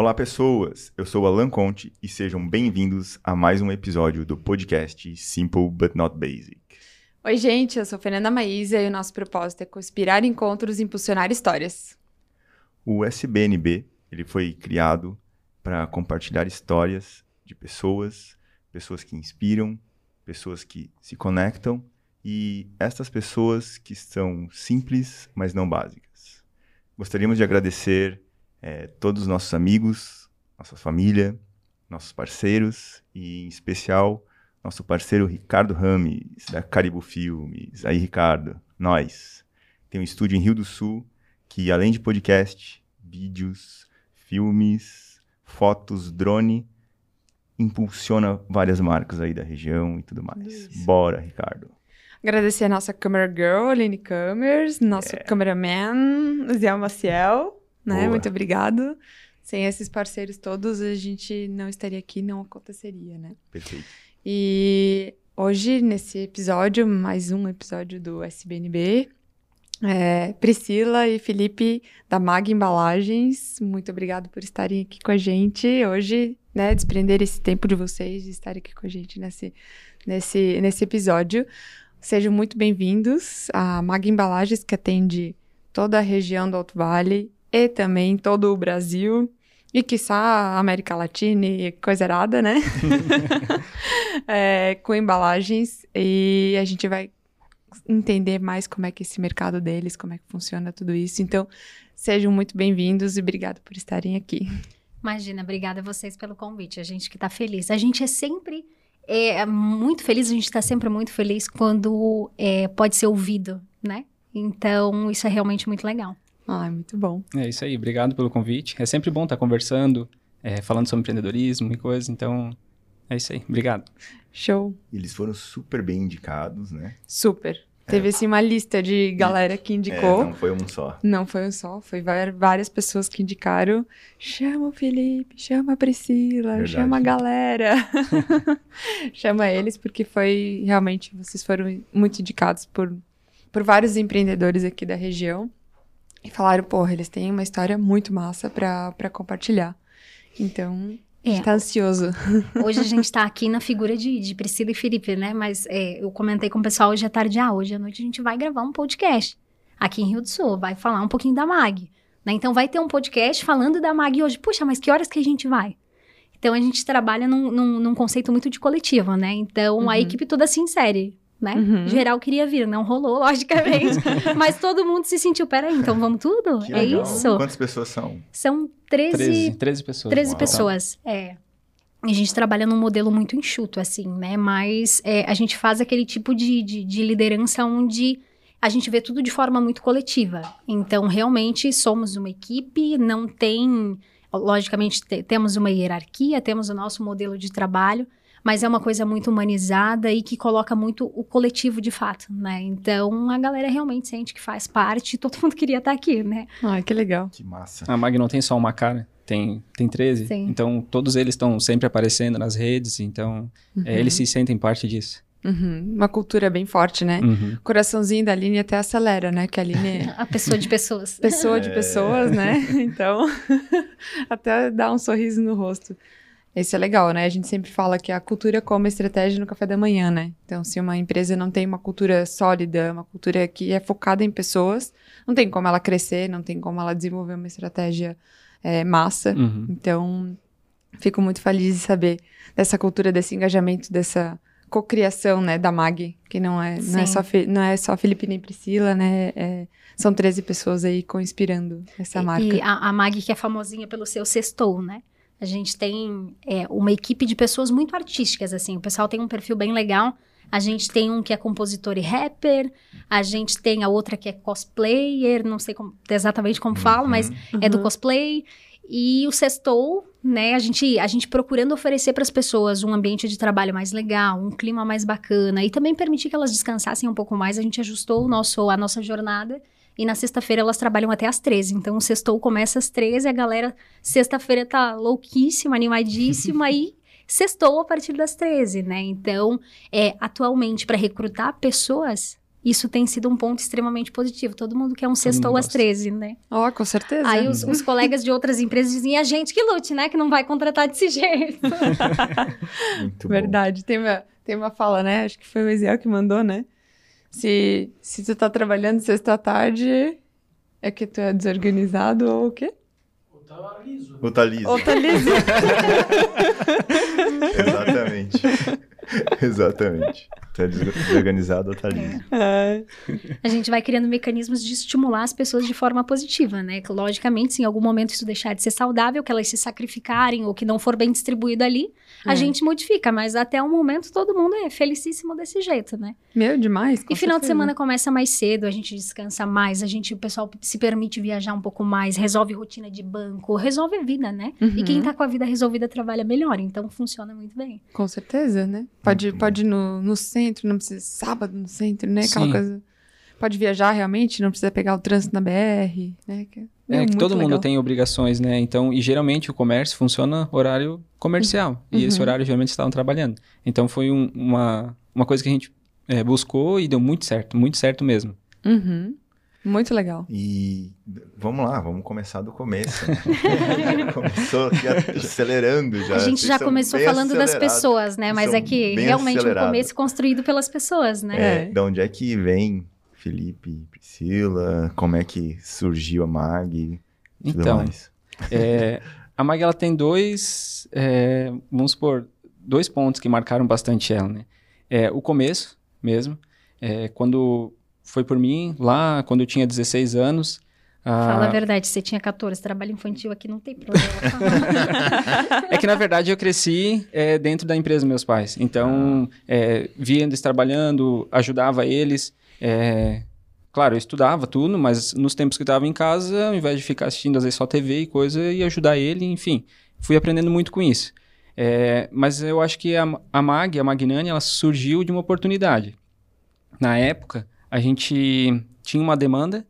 Olá, pessoas! Eu sou Alan Conte e sejam bem-vindos a mais um episódio do podcast Simple But Not Basic. Oi, gente, eu sou Fernanda Maísa e o nosso propósito é conspirar encontros e impulsionar histórias. O SBNB ele foi criado para compartilhar histórias de pessoas, pessoas que inspiram, pessoas que se conectam e estas pessoas que são simples, mas não básicas. Gostaríamos de agradecer é, todos os nossos amigos, nossa família, nossos parceiros e, em especial, nosso parceiro Ricardo Rames, da Caribu Filmes. Aí, Ricardo, nós. Tem um estúdio em Rio do Sul que, além de podcast, vídeos, filmes, fotos, drone, impulsiona várias marcas aí da região e tudo mais. Isso. Bora, Ricardo. Agradecer a nossa camera girl, Aline Camers, nosso é. cameraman, Zé Maciel né? Boa. Muito obrigado. Sem esses parceiros todos, a gente não estaria aqui, não aconteceria, né? Perfeito. E hoje, nesse episódio, mais um episódio do SBNB, é, Priscila e Felipe da Mag Embalagens, muito obrigado por estarem aqui com a gente hoje, né? Desprender esse tempo de vocês de estarem aqui com a gente nesse, nesse, nesse episódio. Sejam muito bem-vindos à Mag Embalagens, que atende toda a região do Alto Vale e também todo o Brasil. E quiçá a América Latina e coisa errada, né? é, com embalagens. E a gente vai entender mais como é que esse mercado deles, como é que funciona tudo isso. Então, sejam muito bem-vindos e obrigado por estarem aqui. Imagina, obrigada a vocês pelo convite. A gente que está feliz. A gente é sempre é, muito feliz, a gente está sempre muito feliz quando é, pode ser ouvido, né? Então, isso é realmente muito legal. Ah, muito bom. É isso aí, obrigado pelo convite. É sempre bom estar conversando, é, falando sobre empreendedorismo e coisas, então é isso aí, obrigado. Show. Eles foram super bem indicados, né? Super. É. Teve assim uma lista de galera que indicou. É, não foi um só. Não foi um só, foi várias pessoas que indicaram. Chama o Felipe, chama a Priscila, Verdade. chama a galera. chama eles, porque foi realmente, vocês foram muito indicados por, por vários empreendedores aqui da região. E falaram, porra, eles têm uma história muito massa pra, pra compartilhar. Então, a gente é. tá ansioso. Hoje a gente tá aqui na figura de, de Priscila e Felipe, né? Mas é, eu comentei com o pessoal hoje à tarde, ah, hoje à noite a gente vai gravar um podcast aqui em Rio do Sul, vai falar um pouquinho da MAG. Né? Então vai ter um podcast falando da MAG hoje. Puxa, mas que horas que a gente vai? Então a gente trabalha num, num, num conceito muito de coletivo, né? Então uhum. a equipe toda se insere né? Uhum. Geral queria vir, não rolou, logicamente. mas todo mundo se sentiu, peraí, então vamos tudo? Que é legal. isso? Quantas pessoas são? São 13... 13, 13 pessoas. 13 Uau. pessoas, é. A gente trabalha num modelo muito enxuto, assim, né? Mas é, a gente faz aquele tipo de, de, de liderança onde a gente vê tudo de forma muito coletiva. Então, realmente, somos uma equipe, não tem... Logicamente, temos uma hierarquia, temos o nosso modelo de trabalho, mas é uma coisa muito humanizada e que coloca muito o coletivo de fato, né? Então a galera realmente sente que faz parte e todo mundo queria estar aqui, né? Ai, que legal. Que massa. A Mag não tem só uma cara, tem, tem 13. Sim. Então todos eles estão sempre aparecendo nas redes, então uhum. é, eles se sentem parte disso. Uhum. Uma cultura bem forte, né? Uhum. O coraçãozinho da Aline até acelera, né? Que a Aline... É a pessoa de pessoas. pessoa de é. pessoas, né? Então, até dá um sorriso no rosto. Isso é legal, né? A gente sempre fala que a cultura como estratégia no café da manhã, né? Então, se uma empresa não tem uma cultura sólida, uma cultura que é focada em pessoas, não tem como ela crescer, não tem como ela desenvolver uma estratégia é, massa. Uhum. Então, fico muito feliz de saber dessa cultura, desse engajamento, dessa cocriação, né, da MAG, que não é, não é, só, não é só Felipe nem Priscila, né? É, são 13 pessoas aí co-inspirando essa marca. E a, a MAG que é famosinha pelo seu sextou, né? A gente tem é, uma equipe de pessoas muito artísticas, assim. O pessoal tem um perfil bem legal. A gente tem um que é compositor e rapper, a gente tem a outra que é cosplayer, não sei como, exatamente como uhum. falo, mas uhum. é do cosplay. E o Sextou, né, a gente, a gente procurando oferecer para as pessoas um ambiente de trabalho mais legal, um clima mais bacana e também permitir que elas descansassem um pouco mais, a gente ajustou o nosso, a nossa jornada e na sexta-feira elas trabalham até às 13. Então o sextou começa às 13, a galera sexta-feira tá louquíssima, animadíssima e sextou a partir das 13, né? Então, é, atualmente para recrutar pessoas, isso tem sido um ponto extremamente positivo. Todo mundo quer um sextou às 13, né? Ó, oh, com certeza. Aí os, os, colegas de outras empresas dizem, a gente que lute, né? Que não vai contratar desse jeito. Muito Verdade. Tem uma, tem uma fala, né? Acho que foi o Ezequiel que mandou, né? Se, se tu tá trabalhando sexta tarde, é que tu é desorganizado ou o quê? Otalizo. Otalizo. Otalizo. Exatamente. Exatamente. Tá desorganizado ou tá livre. É. A gente vai criando mecanismos de estimular as pessoas de forma positiva, né? Logicamente, se em algum momento isso deixar de ser saudável, que elas se sacrificarem ou que não for bem distribuído ali, a é. gente modifica. Mas até o momento todo mundo é felicíssimo desse jeito, né? Meu, demais. E final de semana começa mais cedo, a gente descansa mais, a gente, o pessoal se permite viajar um pouco mais, resolve rotina de banco, resolve a vida, né? Uhum. E quem uhum. tá com a vida resolvida trabalha melhor, então funciona muito bem. Com certeza, né? Pode, pode ir no, no centro, não precisa sábado no centro, né? Aquela Sim. coisa. Pode viajar realmente, não precisa pegar o trânsito na BR, né? É, é que todo legal. mundo tem obrigações, né? Então, e geralmente o comércio funciona horário comercial. Uhum. E esse uhum. horário geralmente estavam trabalhando. Então foi um, uma, uma coisa que a gente é, buscou e deu muito certo, muito certo mesmo. Uhum. Muito legal. E vamos lá, vamos começar do começo. começou aqui acelerando já. A gente já começou falando das pessoas, né? Mas é que realmente o um começo construído pelas pessoas, né? É, é. De onde é que vem Felipe, Priscila? Como é que surgiu a Mag? Então, é, a Mag ela tem dois, é, vamos supor, dois pontos que marcaram bastante ela, né? É, o começo mesmo, é, quando foi por mim lá quando eu tinha 16 anos. Fala a verdade, você tinha 14, trabalho infantil aqui não tem problema. é que na verdade eu cresci é, dentro da empresa dos meus pais. Então, ah. é, via eles trabalhando, ajudava eles. É, claro, eu estudava tudo, mas nos tempos que estava em casa, ao invés de ficar assistindo às vezes só TV e coisa, ia ajudar ele, enfim. Fui aprendendo muito com isso. É, mas eu acho que a, a MAG, a Magnani, ela surgiu de uma oportunidade. Na época, a gente tinha uma demanda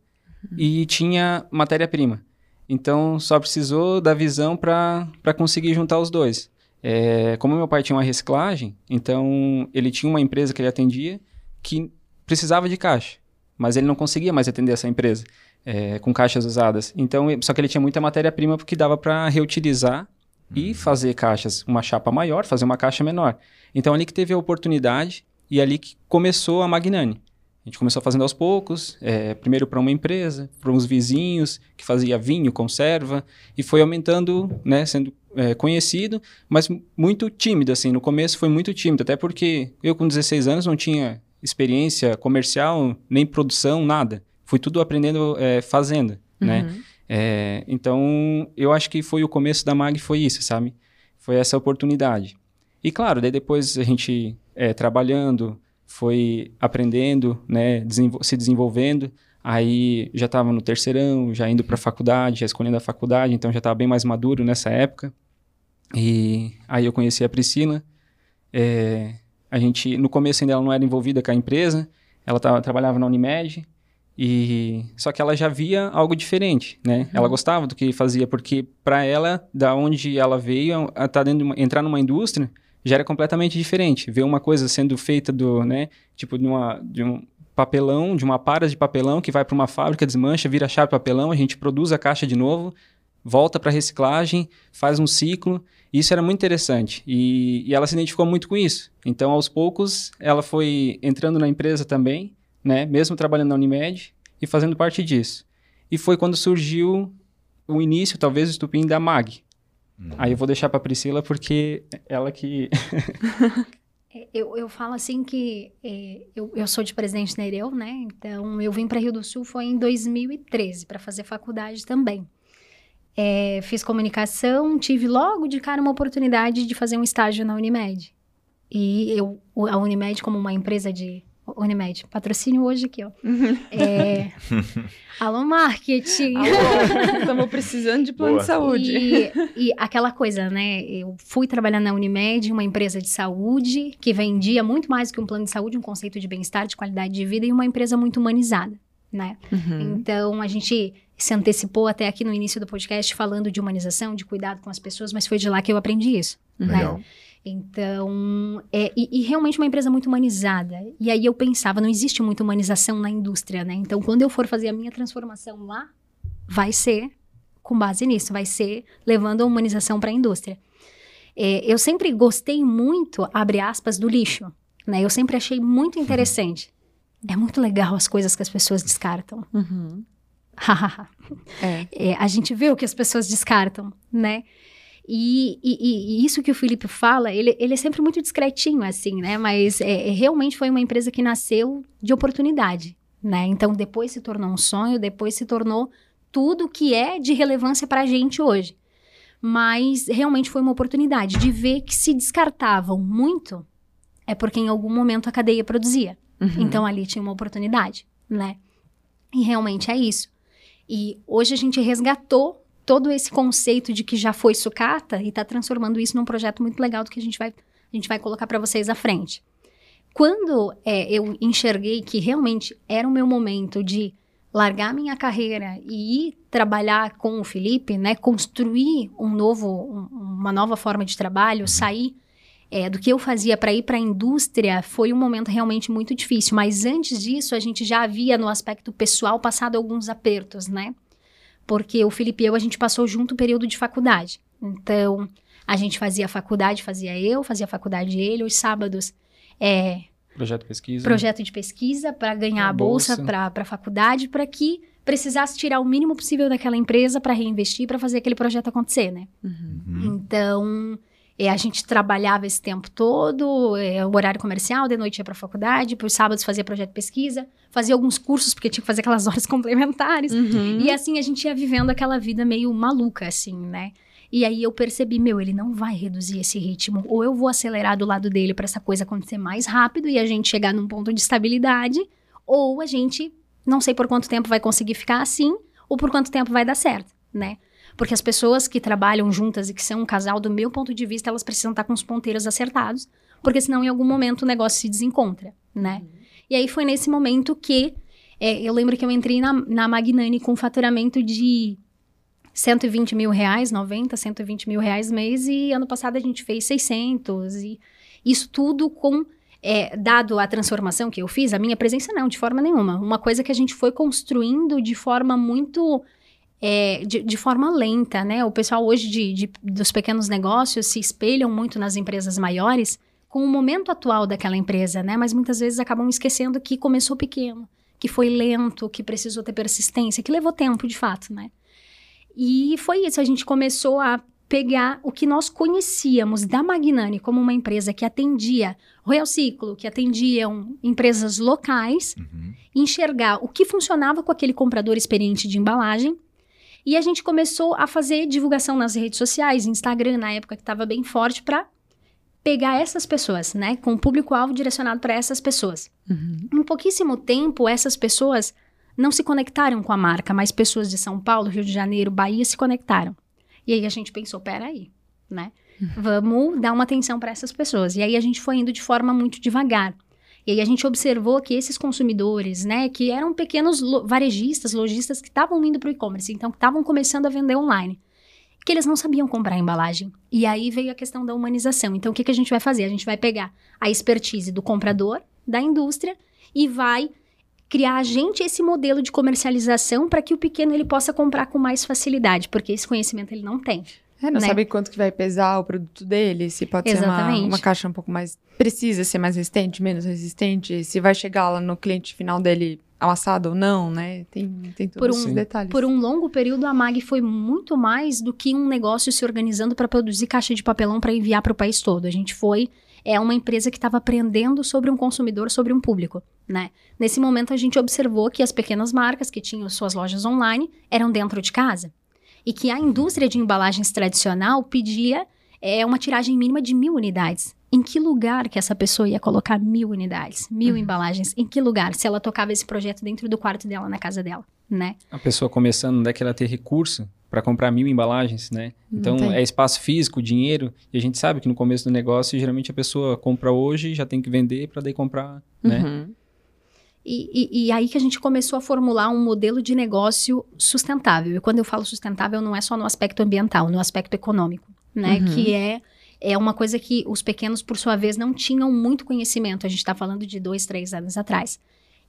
uhum. e tinha matéria-prima. Então, só precisou da visão para conseguir juntar os dois. É, como meu pai tinha uma reciclagem, então ele tinha uma empresa que ele atendia que precisava de caixa, mas ele não conseguia mais atender essa empresa é, com caixas usadas. Então, só que ele tinha muita matéria-prima porque dava para reutilizar e uhum. fazer caixas, uma chapa maior, fazer uma caixa menor. Então, ali que teve a oportunidade e ali que começou a Magnani. A gente começou fazendo aos poucos, é, primeiro para uma empresa, para uns vizinhos que fazia vinho, conserva, e foi aumentando, né, sendo é, conhecido, mas muito tímido, assim, no começo foi muito tímido, até porque eu com 16 anos não tinha experiência comercial, nem produção, nada. Fui tudo aprendendo é, fazendo, né? uhum. né? É, então, eu acho que foi o começo da MAG, foi isso, sabe? Foi essa oportunidade. E claro, daí depois a gente é, trabalhando, foi aprendendo, né, desenvol se desenvolvendo. Aí já estava no terceirão, já indo para a faculdade, já escolhendo a faculdade, então já estava bem mais maduro nessa época. E aí eu conheci a Priscila. É, a gente, no começo ainda ela não era envolvida com a empresa, ela tava, trabalhava na Unimed, e só que ela já via algo diferente, né? Uhum. Ela gostava do que fazia, porque para ela, da onde ela veio, tá dentro de uma, entrar numa indústria, já era completamente diferente. Ver uma coisa sendo feita do, né, tipo de, uma, de um papelão, de uma para de papelão que vai para uma fábrica, desmancha, vira chave papelão, a gente produz a caixa de novo, volta para reciclagem, faz um ciclo. Isso era muito interessante e, e, ela se identificou muito com isso. Então, aos poucos, ela foi entrando na empresa também, né, mesmo trabalhando na Unimed e fazendo parte disso. E foi quando surgiu o início, talvez, o estupim da MAG, Aí eu vou deixar para Priscila porque ela que. É, eu, eu falo assim que é, eu, eu sou de Presidente Nereu, né? Então eu vim para Rio do Sul foi em 2013 para fazer faculdade também. É, fiz comunicação, tive logo de cara uma oportunidade de fazer um estágio na Unimed. E eu, a Unimed, como uma empresa de Unimed, patrocínio hoje aqui, ó. Uhum. É... Alô, marketing! Estamos precisando de plano Boa. de saúde. E, e, aquela coisa, né? Eu fui trabalhar na Unimed, uma empresa de saúde, que vendia muito mais que um plano de saúde, um conceito de bem-estar, de qualidade de vida, e uma empresa muito humanizada. Né? Uhum. Então, a gente se antecipou até aqui no início do podcast falando de humanização, de cuidado com as pessoas, mas foi de lá que eu aprendi isso. né? Legal. Então, é, e, e realmente uma empresa muito humanizada. E aí eu pensava, não existe muita humanização na indústria, né? Então, quando eu for fazer a minha transformação lá, vai ser com base nisso, vai ser levando a humanização para a indústria. É, eu sempre gostei muito, abre aspas, do lixo. Né? Eu sempre achei muito interessante. É muito legal as coisas que as pessoas descartam. Uhum. É. É, a gente vê o que as pessoas descartam, né? E, e- e isso que o Felipe fala, ele, ele é sempre muito discretinho, assim, né? Mas é, é, realmente foi uma empresa que nasceu de oportunidade, né? Então, depois se tornou um sonho, depois se tornou tudo que é de relevância para a gente hoje. Mas realmente foi uma oportunidade de ver que se descartavam muito, é porque em algum momento a cadeia produzia. Uhum. Então ali tinha uma oportunidade, né? E realmente é isso. E hoje a gente resgatou todo esse conceito de que já foi sucata e está transformando isso num projeto muito legal do que a gente vai, a gente vai colocar para vocês à frente. Quando é, eu enxerguei que realmente era o meu momento de largar minha carreira e ir trabalhar com o Felipe, né, construir um novo, um- uma nova forma de trabalho, sair é, do que eu fazia para ir para a indústria foi um momento realmente muito difícil. Mas antes disso, a gente já havia no aspecto pessoal passado alguns apertos, né? Porque o Felipe e eu, a gente passou junto o período de faculdade. Então, a gente fazia faculdade, fazia eu, fazia faculdade ele, os sábados é, Projeto de pesquisa. projeto de pesquisa para ganhar A bolsa bolsa. para a faculdade, para que precisasse tirar o mínimo possível daquela empresa para reinvestir, para fazer aquele projeto acontecer, né? Uhum. Uhum. Então, é, a gente trabalhava esse tempo todo, é, o horário comercial, de noite ia para a faculdade, por sábados fazia projeto de pesquisa, fazia alguns cursos, porque tinha que fazer aquelas horas complementares. Uhum. E assim a gente ia vivendo aquela vida meio maluca, assim, né? E aí eu percebi, meu, ele não vai reduzir esse ritmo. Ou eu vou acelerar do lado dele para essa coisa acontecer mais rápido e a gente chegar num ponto de estabilidade, ou a gente não sei por quanto tempo vai conseguir ficar assim, ou por quanto tempo vai dar certo, né? Porque as pessoas que trabalham juntas e que são um casal, do meu ponto de vista, elas precisam estar com os ponteiros acertados, porque senão em algum momento o negócio se desencontra, né? E aí foi nesse momento que é, eu lembro que eu entrei na, na Magnani com faturamento de 120 mil reais, 90, 120 mil reais mês, e ano passado a gente fez 600, e isso tudo com, é, dado a transformação que eu fiz, a minha presença não, de forma nenhuma, uma coisa que a gente foi construindo de forma muito, é, de, de forma lenta, né, o pessoal hoje de, de- dos pequenos negócios se espelham muito nas empresas maiores, com o momento atual daquela empresa, né, mas muitas vezes acabam esquecendo que começou pequeno, que foi lento, que precisou ter persistência, que levou tempo, de fato, né. E foi isso, a gente começou a pegar o que nós conhecíamos da Magnani como uma empresa que atendia Royal Ciclo, que atendiam empresas locais, Uhum. enxergar o que funcionava com aquele comprador experiente de embalagem. E a gente começou a fazer divulgação nas redes sociais, Instagram, na época que estava bem forte, para pegar essas pessoas, né? Com o público-alvo direcionado para essas pessoas. Uhum. Em pouquíssimo tempo, essas pessoas não se conectaram com a marca, mas pessoas de São Paulo, Rio de Janeiro, Bahia se conectaram. E aí a gente pensou, peraí, né? Vamos dar uma atenção para essas pessoas. E aí a gente foi indo de forma muito devagar. E aí a gente observou que esses consumidores, né, que eram pequenos lo- varejistas, lojistas que estavam indo para o e-commerce, então que estavam começando a vender online, que eles não sabiam comprar embalagem. E aí veio a questão da humanização. Então o que, que a gente vai fazer? A gente vai pegar a expertise do comprador, da indústria e vai criar a gente esse modelo de comercialização para que o pequeno ele possa comprar com mais facilidade, porque esse conhecimento ele não tem. É, não né? sabe quanto que vai pesar o produto dele, se pode ser uma, Exatamente. uma caixa um pouco mais... Precisa ser mais resistente, menos resistente, se vai chegar lá no cliente final dele amassado ou não, né? Tem, tem todos um- esses detalhes. Por um longo período, a MAG foi muito mais do que um negócio se organizando para produzir caixa de papelão para enviar para o país todo. A gente foi é uma empresa que estava aprendendo sobre um consumidor, sobre um público, né? Nesse momento, a gente observou que as pequenas marcas que tinham suas lojas online eram dentro de casa e que a indústria de embalagens tradicional pedia é, uma tiragem mínima de mil unidades. Em que lugar que essa pessoa ia colocar mil unidades, mil embalagens? Em que lugar? Se ela tocava esse projeto dentro do quarto dela, na casa dela, né? A pessoa começando, onde é que ela ter recurso para comprar mil embalagens, né? Então, tem. é espaço físico, dinheiro, e a gente sabe que no começo do negócio, geralmente a pessoa compra hoje, já tem que vender para daí comprar, né? E, e, e, aí que a gente começou a formular um modelo de negócio sustentável. E quando eu falo sustentável, não é só no aspecto ambiental, no aspecto econômico, né? Uhum. Que é, é uma coisa que os pequenos, por sua vez, não tinham muito conhecimento. A gente está falando de dois, três anos atrás.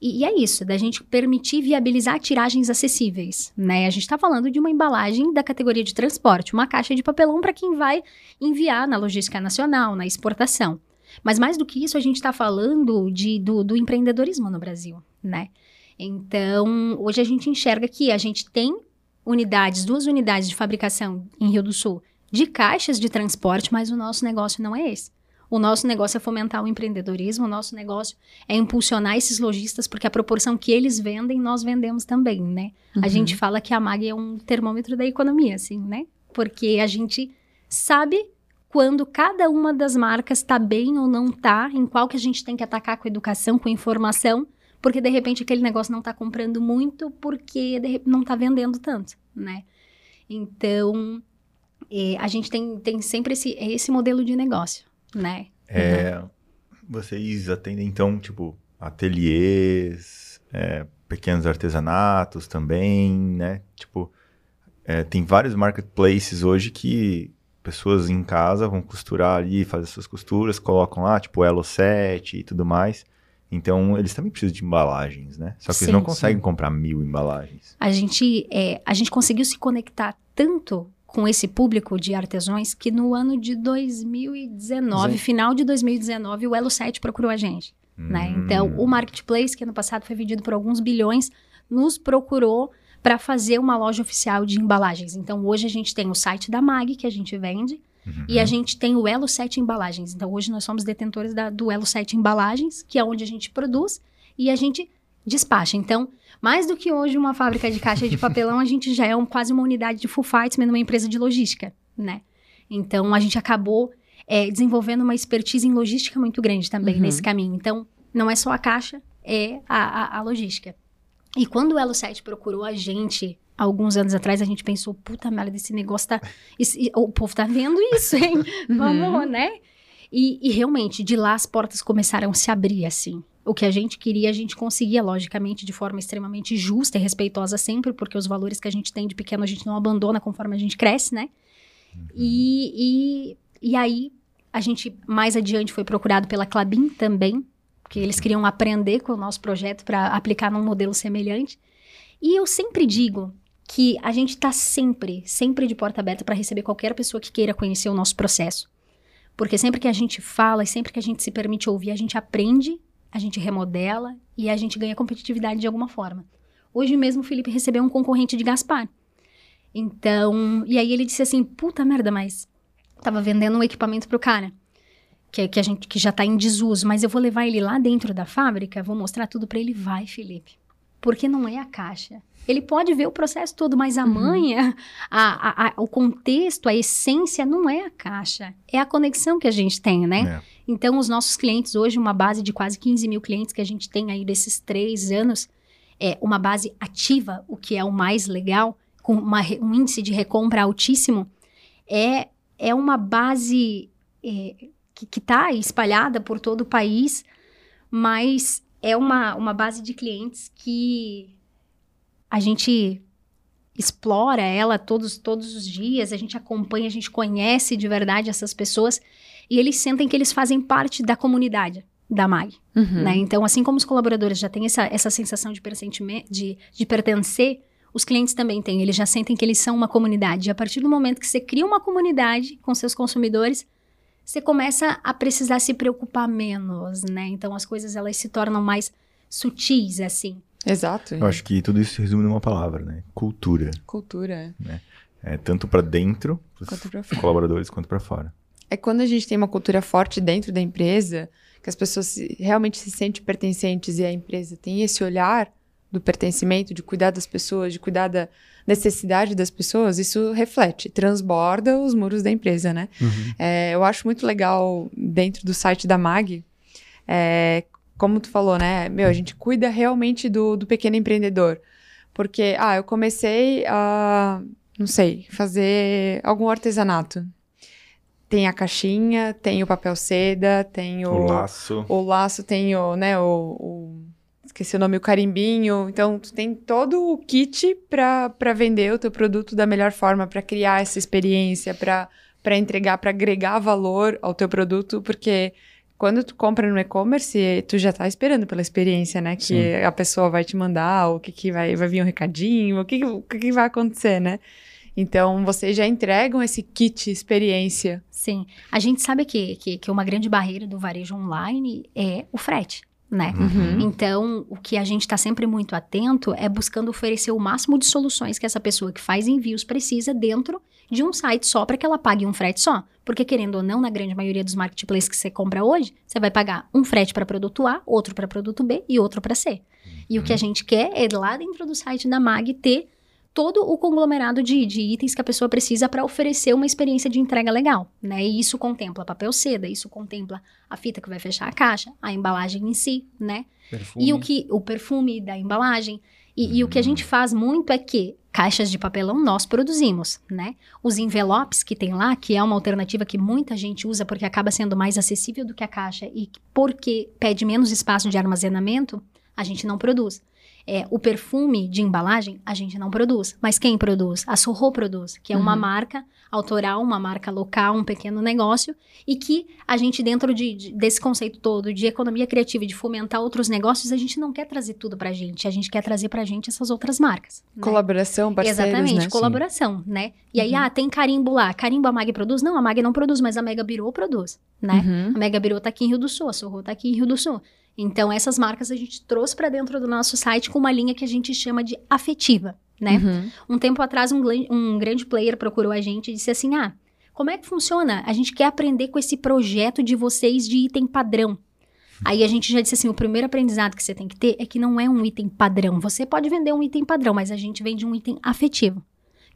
E, e, é isso, da gente permitir viabilizar tiragens acessíveis, né? A gente está falando de uma embalagem da categoria de transporte, uma caixa de papelão para quem vai enviar na logística nacional, na exportação. Mas mais do que isso, a gente está falando de, do, do empreendedorismo no Brasil, né? Então, hoje a gente enxerga que a gente tem unidades, duas unidades de fabricação em Rio do Sul de caixas de transporte, mas o nosso negócio não é esse. O nosso negócio é fomentar o empreendedorismo, o nosso negócio é impulsionar esses lojistas, porque a proporção que eles vendem, nós vendemos também, né? Uhum. A gente fala que a MAG é um termômetro da economia, assim, né? Porque a gente sabe quando cada uma das marcas está bem ou não está, em qual que a gente tem que atacar com educação, com informação, porque de repente aquele negócio não está comprando muito porque não está vendendo tanto, né? Então, é, a gente tem, tem sempre esse, esse modelo de negócio né? É, uhum. Vocês atendem, então, tipo, ateliês, é, pequenos artesanatos também, né? Tipo, é, tem vários marketplaces hoje que pessoas em casa vão costurar ali, fazer suas costuras, colocam lá, tipo, Elo 7 e tudo mais. Então, eles também precisam de embalagens, né? Só que sim, eles não conseguem sim. comprar mil embalagens. A gente, é, a gente conseguiu se conectar tanto com esse público de artesãos que no ano de 2019, Sim. final de 2019, o Elo 7 procurou a gente. Hum. Né? Então, o Marketplace, que ano passado foi vendido por alguns bilhões, nos procurou para fazer uma loja oficial de embalagens. Então, hoje a gente tem o site da MAG, que a gente vende, uhum. e a gente tem o Elo 7 Embalagens. Então, hoje nós somos detentores da, do Elo 7 Embalagens, que é onde a gente produz, e a gente despacha. Então, mais do que hoje uma fábrica de caixa de papelão, a gente já é um, quase uma unidade de full fights, numa empresa de logística, né? Então, a gente acabou é, desenvolvendo uma expertise em logística muito grande também uhum. nesse caminho. Então, não é só a caixa, é a, a, a logística. E quando o Elo 7 procurou a gente, alguns anos atrás, a gente pensou, puta merda, esse negócio tá... Esse, o povo tá vendo isso, hein? Vamos, uhum. né? E, e, realmente, de lá as portas começaram a se abrir, assim o que a gente queria, a gente conseguia, logicamente, de forma extremamente justa e respeitosa sempre, porque os valores que a gente tem de pequeno a gente não abandona conforme a gente cresce, né? Uhum. E, e, e aí, a gente mais adiante foi procurado pela Clabin também, que eles queriam aprender com o nosso projeto para aplicar num modelo semelhante. E eu sempre digo que a gente está sempre, sempre de porta aberta para receber qualquer pessoa que queira conhecer o nosso processo. Porque sempre que a gente fala e sempre que a gente se permite ouvir, a gente aprende a gente remodela e a gente ganha competitividade de alguma forma. Hoje mesmo o Felipe recebeu um concorrente de Gaspar. Então, e aí ele disse assim: puta merda, mas tava vendendo um equipamento pro cara. Que, que a gente que já tá em desuso, mas eu vou levar ele lá dentro da fábrica, vou mostrar tudo para ele. Vai, Felipe. Porque não é a caixa. Ele pode ver o processo todo, mas a uhum. manha, a, a, a, o contexto, a essência não é a caixa. É a conexão que a gente tem, né? É. Então, os nossos clientes, hoje, uma base de quase 15 mil clientes que a gente tem aí desses três anos, é uma base ativa, o que é o mais legal, com uma, um índice de recompra altíssimo, é, é uma base é, que está espalhada por todo o país, mas é uma, uma base de clientes que a gente explora ela todos, todos os dias, a gente acompanha, a gente conhece de verdade essas pessoas e eles sentem que eles fazem parte da comunidade da MAG, uhum. né? Então, assim como os colaboradores já têm essa, essa sensação de, de, de pertencer, os clientes também têm. Eles já sentem que eles são uma comunidade. E a partir do momento que você cria uma comunidade com seus consumidores, você começa a precisar se preocupar menos, né? Então, as coisas elas se tornam mais sutis, assim. Exato. Eu acho que tudo isso se resume numa palavra, né? Cultura. Cultura. Né? É, tanto para dentro, os colaboradores, quanto para fora. É quando a gente tem uma cultura forte dentro da empresa, que as pessoas se, realmente se sentem pertencentes e a empresa tem esse olhar do pertencimento, de cuidar das pessoas, de cuidar da necessidade das pessoas, isso reflete, transborda os muros da empresa, né? Uhum. É, eu acho muito legal dentro do site da MAG, é, como tu falou, né? Meu, a gente cuida realmente do, do pequeno empreendedor. Porque, ah, eu comecei a, não sei, fazer algum artesanato. Tem a caixinha, tem o papel seda, tem o... O laço. O laço, tem o, né, o... o Esqueci o nome, o carimbinho. Então, tu tem todo o kit para vender o teu produto da melhor forma, para criar essa experiência, para entregar, para agregar valor ao teu produto, porque quando tu compra no e-commerce, tu já tá esperando pela experiência, né? Que Sim. a pessoa vai te mandar, o que que vai, vai vir um recadinho, o que, o que, que vai acontecer, né? Então, vocês já entregam esse kit experiência. Sim. A gente sabe que, que, que uma grande barreira do varejo online é o frete né? Uhum. Então, o que a gente está sempre muito atento é buscando oferecer o máximo de soluções que essa pessoa que faz envios precisa dentro de um site só para que ela pague um frete só. Porque, querendo ou não, na grande maioria dos marketplaces que você compra hoje, você vai pagar um frete para produto A, outro para produto B e outro para C. Uhum. E o que a uhum. gente quer é lá dentro do site da MAG ter todo o conglomerado de, de itens que a pessoa precisa para oferecer uma experiência de entrega legal, né? E isso contempla papel seda, isso contempla a fita que vai fechar a caixa, a embalagem em si, né? Perfume. E o que o perfume da embalagem. E, hum. e, o que a gente faz muito é que caixas de papelão nós produzimos, né? Os envelopes que tem lá, que é uma alternativa que muita gente usa porque acaba sendo mais acessível do que a caixa e porque pede menos espaço de armazenamento, a gente não produz. É, o perfume de embalagem a gente não produz, mas quem produz? A Sorro produz, que é uma uhum. marca autoral, uma marca local, um pequeno negócio, e que a gente, dentro de, de, desse conceito todo de economia criativa e de fomentar outros negócios, a gente não quer trazer tudo pra gente, a gente quer trazer pra gente essas outras marcas. Né? Colaboração, parceiros, Exatamente, né? colaboração, Sim. né? E aí, uhum. ah, tem carimbo lá, carimbo a Mag produz? Não, a Mag não produz, mas a Mega Birô produz, né? Uhum. A Mega Birô tá aqui em Rio do Sul, a Sorro tá aqui em Rio do Sul. Então, essas marcas a gente trouxe para dentro do nosso site com uma linha que a gente chama de afetiva, né? Uhum. Um tempo atrás, um, um grande player procurou a gente e disse assim: ah, como é que funciona? A gente quer aprender com esse projeto de vocês de item padrão. Aí a gente já disse assim: o primeiro aprendizado que você tem que ter é que não é um item padrão. Você pode vender um item padrão, mas a gente vende um item afetivo,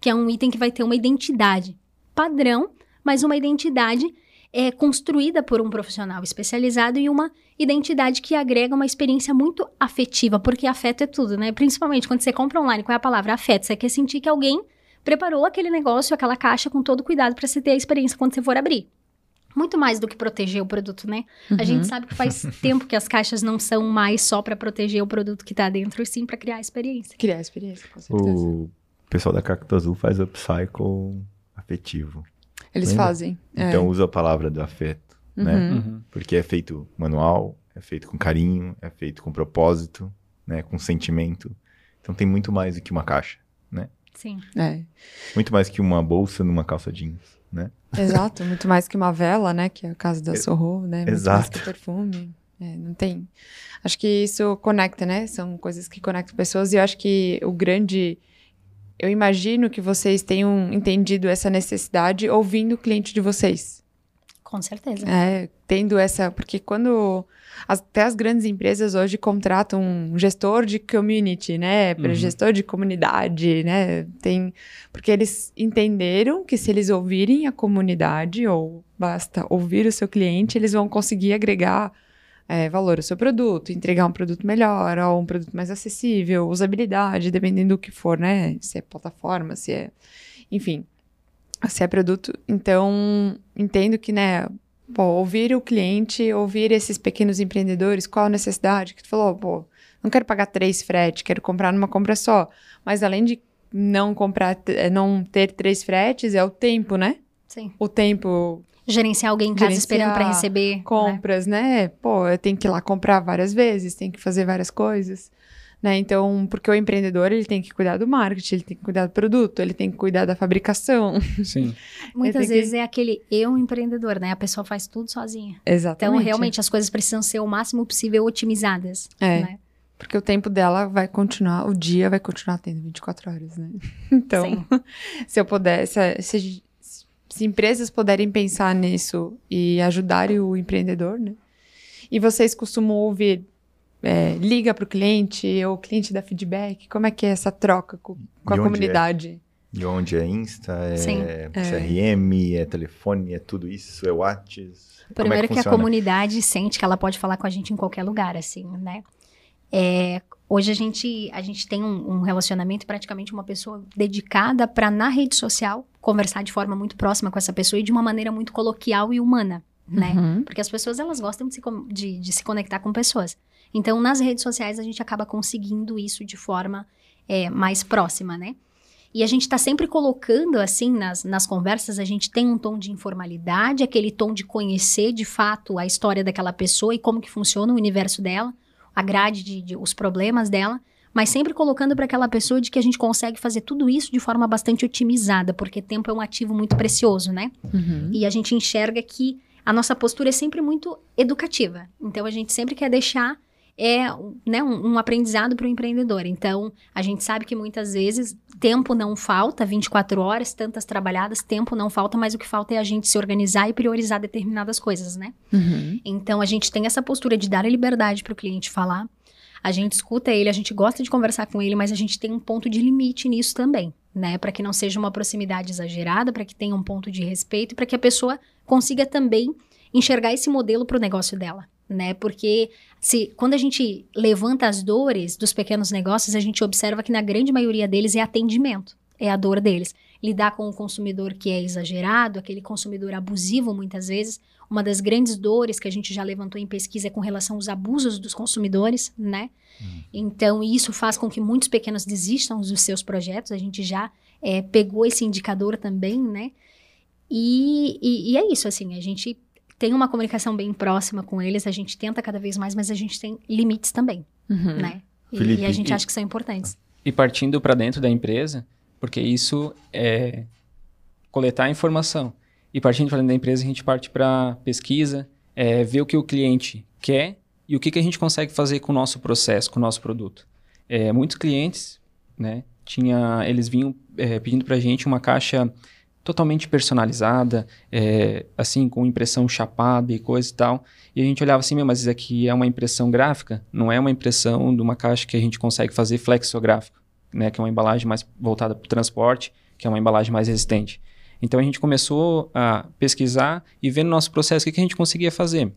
que é um item que vai ter uma identidade padrão, mas uma identidade é construída por um profissional especializado e uma identidade que agrega uma experiência muito afetiva, porque afeto é tudo, né? Principalmente quando você compra online, qual é a palavra? Afeto. Você quer sentir que alguém preparou aquele negócio, aquela caixa com todo cuidado para você ter a experiência quando você for abrir. Muito mais do que proteger o produto, né? Uhum. A gente sabe que faz tempo que as caixas não são mais só para proteger o produto que tá dentro, e sim para criar a experiência. Criar a experiência, com certeza. O pessoal da Cacto Azul faz upcycle afetivo. Eles Lembra? fazem. Então é. usa a palavra do afeto, né? uhum. né? Uhum. Porque é feito manual, é feito com carinho, é feito com propósito, né? Com sentimento. Então tem muito mais do que uma caixa, né? Sim. É. Muito mais que uma bolsa numa calça jeans, né? Exato, muito mais que uma vela, né? Que é o caso da é, Sorro, né? Muito Exato. mais que perfume. É, não tem. Acho que isso conecta, né? São coisas que conectam pessoas e eu acho que o grande eu imagino que vocês tenham entendido essa necessidade ouvindo o cliente de vocês. Com certeza. É, tendo essa. Porque quando. Até as grandes empresas hoje contratam um gestor de community, né? Para uhum. gestor de comunidade, né? Tem. Porque eles entenderam que se eles ouvirem a comunidade, ou basta ouvir o seu cliente, eles vão conseguir agregar é, valor ao seu produto, entregar um produto melhor, ou um produto mais acessível, usabilidade, dependendo do que for, né? Se é plataforma, se é. Enfim, se é produto. Então, entendo que, né? Pô, ouvir o cliente, ouvir esses pequenos empreendedores, qual a necessidade que tu falou, pô, não quero pagar três frete, quero comprar numa compra só. Mas além de não comprar, não ter três fretes, é o tempo, né? Sim. O tempo gerenciar alguém em casa esperando para receber. Né? Compras, né? né? Pô, eu tenho que ir lá comprar várias vezes, tem que fazer várias coisas. Né? Então, porque o empreendedor ele tem que cuidar do marketing, ele tem que cuidar do produto, ele tem que cuidar da fabricação. Sim. Muitas vezes que... é aquele eu empreendedor, né? A pessoa faz tudo sozinha. Exatamente. Então, realmente, as coisas precisam ser o máximo possível otimizadas. É. Né? Porque o tempo dela vai continuar, o dia vai continuar tendo 24 horas, né? Então, se eu puder, se, se empresas puderem pensar nisso e ajudarem o empreendedor, né? E vocês costumam ouvir, é, liga para o cliente, ou o cliente dá feedback? Como é que é essa troca com, com a é? comunidade? É? E onde é Insta, é, CRM, é. é telefone, é tudo isso, é WhatsApp? Primeiro é que, que a comunidade sente que ela pode falar com a gente em qualquer lugar, assim, né? É, hoje a gente, a gente tem um, um relacionamento, praticamente uma pessoa dedicada para, na rede social, conversar de forma muito próxima com essa pessoa e de uma maneira muito coloquial e humana, né? Uhum. Porque as pessoas, elas gostam de se, de, de se conectar com pessoas. Então, nas redes sociais, a gente acaba conseguindo isso de forma é, mais próxima, né? E a gente está sempre colocando, assim, nas, nas conversas, a gente tem um tom de informalidade, aquele tom de conhecer de fato a história daquela pessoa e como que funciona o universo dela, a grade de, de os problemas dela, mas sempre colocando para aquela pessoa de que a gente consegue fazer tudo isso de forma bastante otimizada, porque tempo é um ativo muito precioso, né? Uhum. E a gente enxerga que a nossa postura é sempre muito educativa. Então a gente sempre quer deixar é né, um, um aprendizado para o empreendedor. Então, a gente sabe que muitas vezes tempo não falta, 24 horas, tantas trabalhadas, tempo não falta, mas o que falta é a gente se organizar e priorizar determinadas coisas, né? Uhum. Então, a gente tem essa postura de dar a liberdade para o cliente falar. A gente escuta ele, a gente gosta de conversar com ele, mas a gente tem um ponto de limite nisso também, né? Para que não seja uma proximidade exagerada, para que tenha um ponto de respeito para que a pessoa consiga também enxergar esse modelo para o negócio dela né? Porque se quando a gente levanta as dores dos pequenos negócios, a gente observa que na grande maioria deles é atendimento, é a dor deles. Lidar com o consumidor que é exagerado, aquele consumidor abusivo muitas vezes, uma das grandes dores que a gente já levantou em pesquisa é com relação aos abusos dos consumidores, né? Hum. Então, isso faz com que muitos pequenos desistam dos seus projetos. A gente já é, pegou esse indicador também, né? E, e, e, é isso, assim, a gente tem uma comunicação bem próxima com eles, a gente tenta cada vez mais, mas a gente tem limites também, uhum. né? E, Felipe, e, a gente e, acha que são importantes. E partindo para dentro da empresa, porque isso é coletar informação. E partindo para dentro da empresa, a gente parte para pesquisa, é, ver o que o cliente quer e o que, que a gente consegue fazer com o nosso processo, com o nosso produto. É, muitos clientes, né, tinha, eles vinham é, pedindo para a gente uma caixa totalmente personalizada, é, assim, com impressão chapada e coisa e tal. E a gente olhava assim, mas isso aqui é uma impressão gráfica, não é uma impressão de uma caixa que a gente consegue fazer flexográfico, né? Que é uma embalagem mais voltada para o transporte, que é uma embalagem mais resistente. Então a gente começou a pesquisar e ver no nosso processo o que, que a gente conseguia fazer.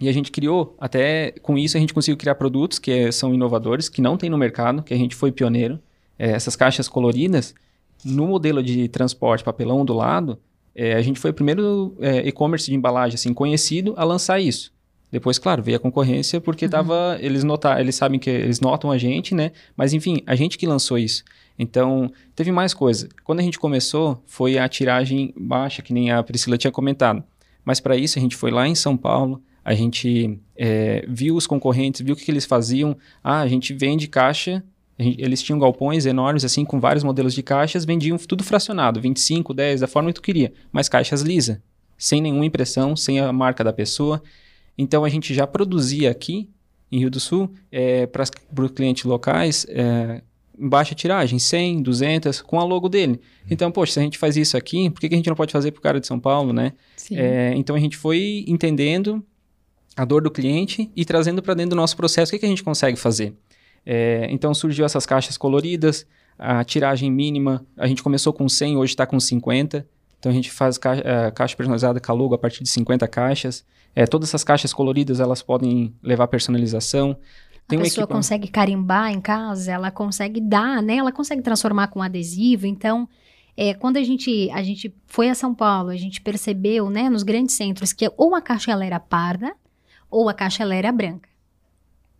E a gente criou, até com isso a gente conseguiu criar produtos que são inovadores, que não tem no mercado, que a gente foi pioneiro. É, essas caixas coloridas, no modelo de transporte papelão do lado, é, a gente foi o primeiro é, e-commerce de embalagem assim, conhecido a lançar isso. Depois, claro, veio a concorrência porque uhum. tava, eles notar, eles sabem que eles notam a gente, né? Mas enfim, a gente que lançou isso. Então, teve mais coisa. Quando a gente começou, foi a tiragem baixa, que nem a Priscila tinha comentado. Mas para isso, a gente foi lá em São Paulo, a gente é, viu os concorrentes, viu o que, que eles faziam. Ah, a gente vende caixa eles tinham galpões enormes, assim, com vários modelos de caixas, vendiam tudo fracionado, 25, 10, da forma que tu queria, mas caixas lisa, sem nenhuma impressão, sem a marca da pessoa. Então a gente já produzia aqui, em Rio do Sul, é, para os clientes locais, é, em baixa tiragem, 100, 200, com a logo dele. Então, poxa, se a gente faz isso aqui, por que, que a gente não pode fazer para o cara de São Paulo, né? É, então a gente foi entendendo a dor do cliente e trazendo para dentro do nosso processo o que, que a gente consegue fazer. É, então surgiu essas caixas coloridas, a tiragem mínima, a gente começou com 100, hoje está com 50. Então a gente faz ca uh, caixa personalizada Calogo a partir de 50 caixas. É, todas essas caixas coloridas elas podem levar personalização. Tem a pessoa equipa... consegue carimbar em casa, ela consegue dar, né? Ela consegue transformar com adesivo. Então, é, quando a gente, a gente foi a São Paulo, a gente percebeu, né, nos grandes centros, que ou a caixa ela era parda ou a caixa ela era branca.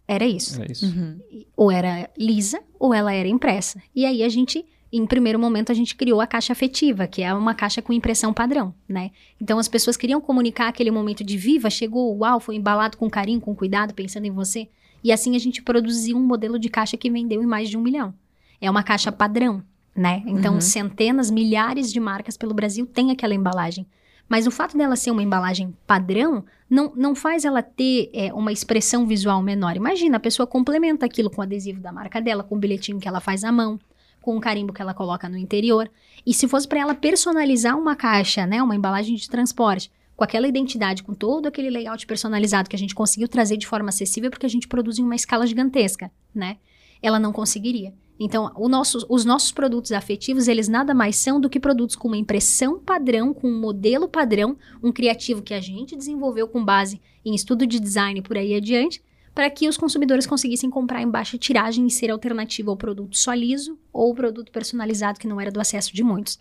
Era isso. Era isso. Uhum. Ou era lisa, ou ela era impressa. E aí a gente, em primeiro momento, a gente criou a caixa afetiva, que é uma caixa com impressão padrão, né? Então as pessoas queriam comunicar aquele momento de viva, chegou, uau, foi embalado com carinho, com cuidado, pensando em você. E assim a gente produziu um modelo de caixa que vendeu em mais de um milhão. É uma caixa padrão, né? Então, uhum. centenas, milhares de marcas pelo Brasil têm aquela embalagem. Mas o fato dela ser uma embalagem padrão não, não faz ela ter é, uma expressão visual menor. Imagina, a pessoa complementa aquilo com o adesivo da marca dela, com o bilhetinho que ela faz à mão, com o carimbo que ela coloca no interior. E se fosse para ela personalizar uma caixa, né, uma embalagem de transporte, com aquela identidade, com todo aquele layout personalizado que a gente conseguiu trazer de forma acessível, porque a gente produz em uma escala gigantesca, né? Ela não conseguiria. Então, nosso, os nossos produtos afetivos, eles nada mais são do que produtos com uma impressão padrão, com um modelo padrão, um criativo que a gente desenvolveu com base em estudo de design por aí adiante, para que os consumidores conseguissem comprar em baixa tiragem e ser alternativo ao produto só liso ou produto personalizado que não era do acesso de muitos.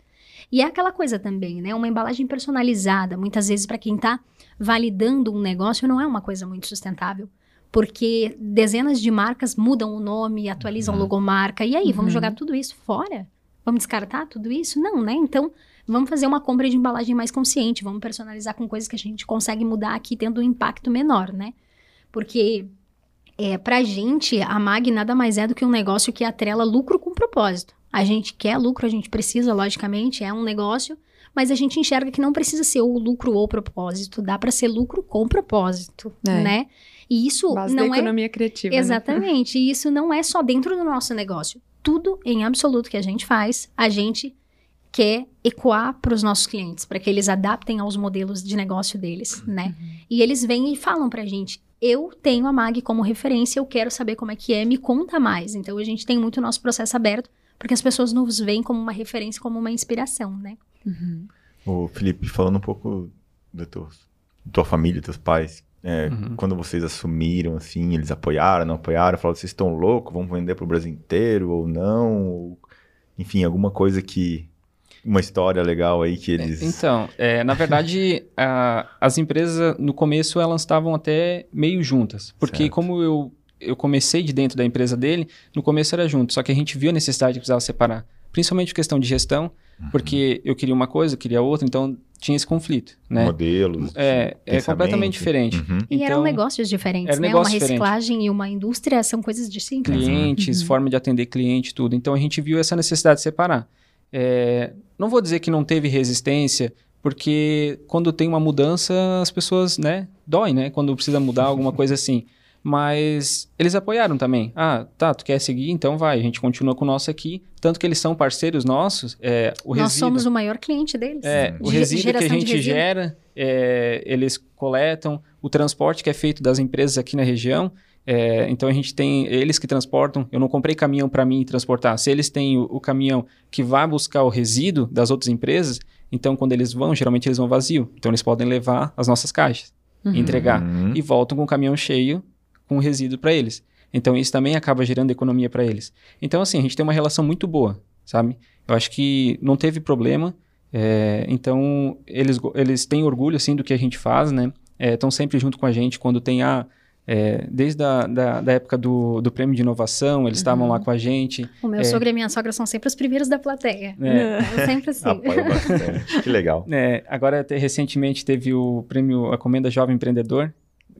E é aquela coisa também, né? Uma embalagem personalizada, muitas vezes para quem está validando um negócio, não é uma coisa muito sustentável Porque dezenas de marcas mudam o nome, atualizam Uhum. logomarca. E aí, vamos Uhum. jogar tudo isso fora? Vamos descartar tudo isso? Não, né? Então, vamos fazer uma compra de embalagem mais consciente. Vamos personalizar com coisas que a gente consegue mudar aqui, tendo um impacto menor, né? Porque é, pra gente, a MAG nada mais é do que um negócio que atrela lucro com propósito. A gente quer lucro, a gente precisa, logicamente, é um negócio, mas a gente enxerga que não precisa ser o lucro ou propósito, dá pra ser lucro com propósito, É. né? E isso Base não da é economia criativa. né? Exatamente. E isso não é só dentro do nosso negócio. Tudo em absoluto que a gente faz, a gente quer ecoar para os nossos clientes, para que eles adaptem aos modelos de negócio deles, né? E eles vêm e falam para a gente: eu tenho a MAG como referência, eu quero saber como é que é, me conta mais. Então a gente tem muito o nosso processo aberto, porque as pessoas nos veem como uma referência, como uma inspiração, né? Uhum. Ô, Felipe, falando um pouco da tua, tua família, teus pais, é, Uhum. quando vocês assumiram, assim, eles apoiaram, não apoiaram, falaram, vocês estão loucos, vão vender pro Brasil inteiro ou não? Ou, enfim, alguma coisa que... Uma história legal aí que eles... Então, é, na verdade, a- as empresas no começo elas estavam até meio juntas, porque Certo. como eu, eu comecei de dentro da empresa dele, no começo era junto, só que a gente viu a necessidade que precisava separar, principalmente questão de gestão. Porque eu queria uma coisa, eu queria outra, então tinha esse conflito, né? Modelos, É, é completamente diferente. Uhum. E eram Então, negócios diferentes, era né? negócio uma diferente. reciclagem e uma indústria são coisas distintas. clientes, Uhum. forma de atender cliente, tudo. Então a gente viu essa necessidade de separar. É, não vou dizer que não teve resistência, porque quando tem uma mudança, as pessoas, né, dói, né? Quando precisa mudar alguma coisa assim. Mas eles apoiaram também. Ah, tá, tu quer seguir? Então vai. A gente continua com o nosso aqui. Tanto que eles são parceiros nossos. É, o Nós resíduo, somos o maior cliente deles. é, o De- resíduo que a gente gera, é, eles coletam. O transporte que é feito das empresas aqui na região, é, então a gente tem eles que transportam. Eu não comprei caminhão para mim transportar. Se eles têm o, o caminhão que vai buscar o resíduo das outras empresas, então quando eles vão, geralmente eles vão vazio. Então eles podem levar as nossas caixas, Uhum. entregar Uhum. e voltam com o caminhão cheio com resíduo para eles. Então isso também acaba gerando economia para eles. Então assim, a gente tem uma relação muito boa, sabe? Eu acho que não teve problema. é, então eles, eles têm orgulho assim do que a gente faz, né? Estão sempre junto com a gente quando tem a é, desde a da, da época do, do prêmio de inovação, eles estavam lá com a gente. O meu É. sogro e a minha sogra são sempre os primeiros da plateia. É sempre assim. Apoio bastante. que legal. É, agora, até recentemente, teve o prêmio A Comenda Jovem Empreendedor,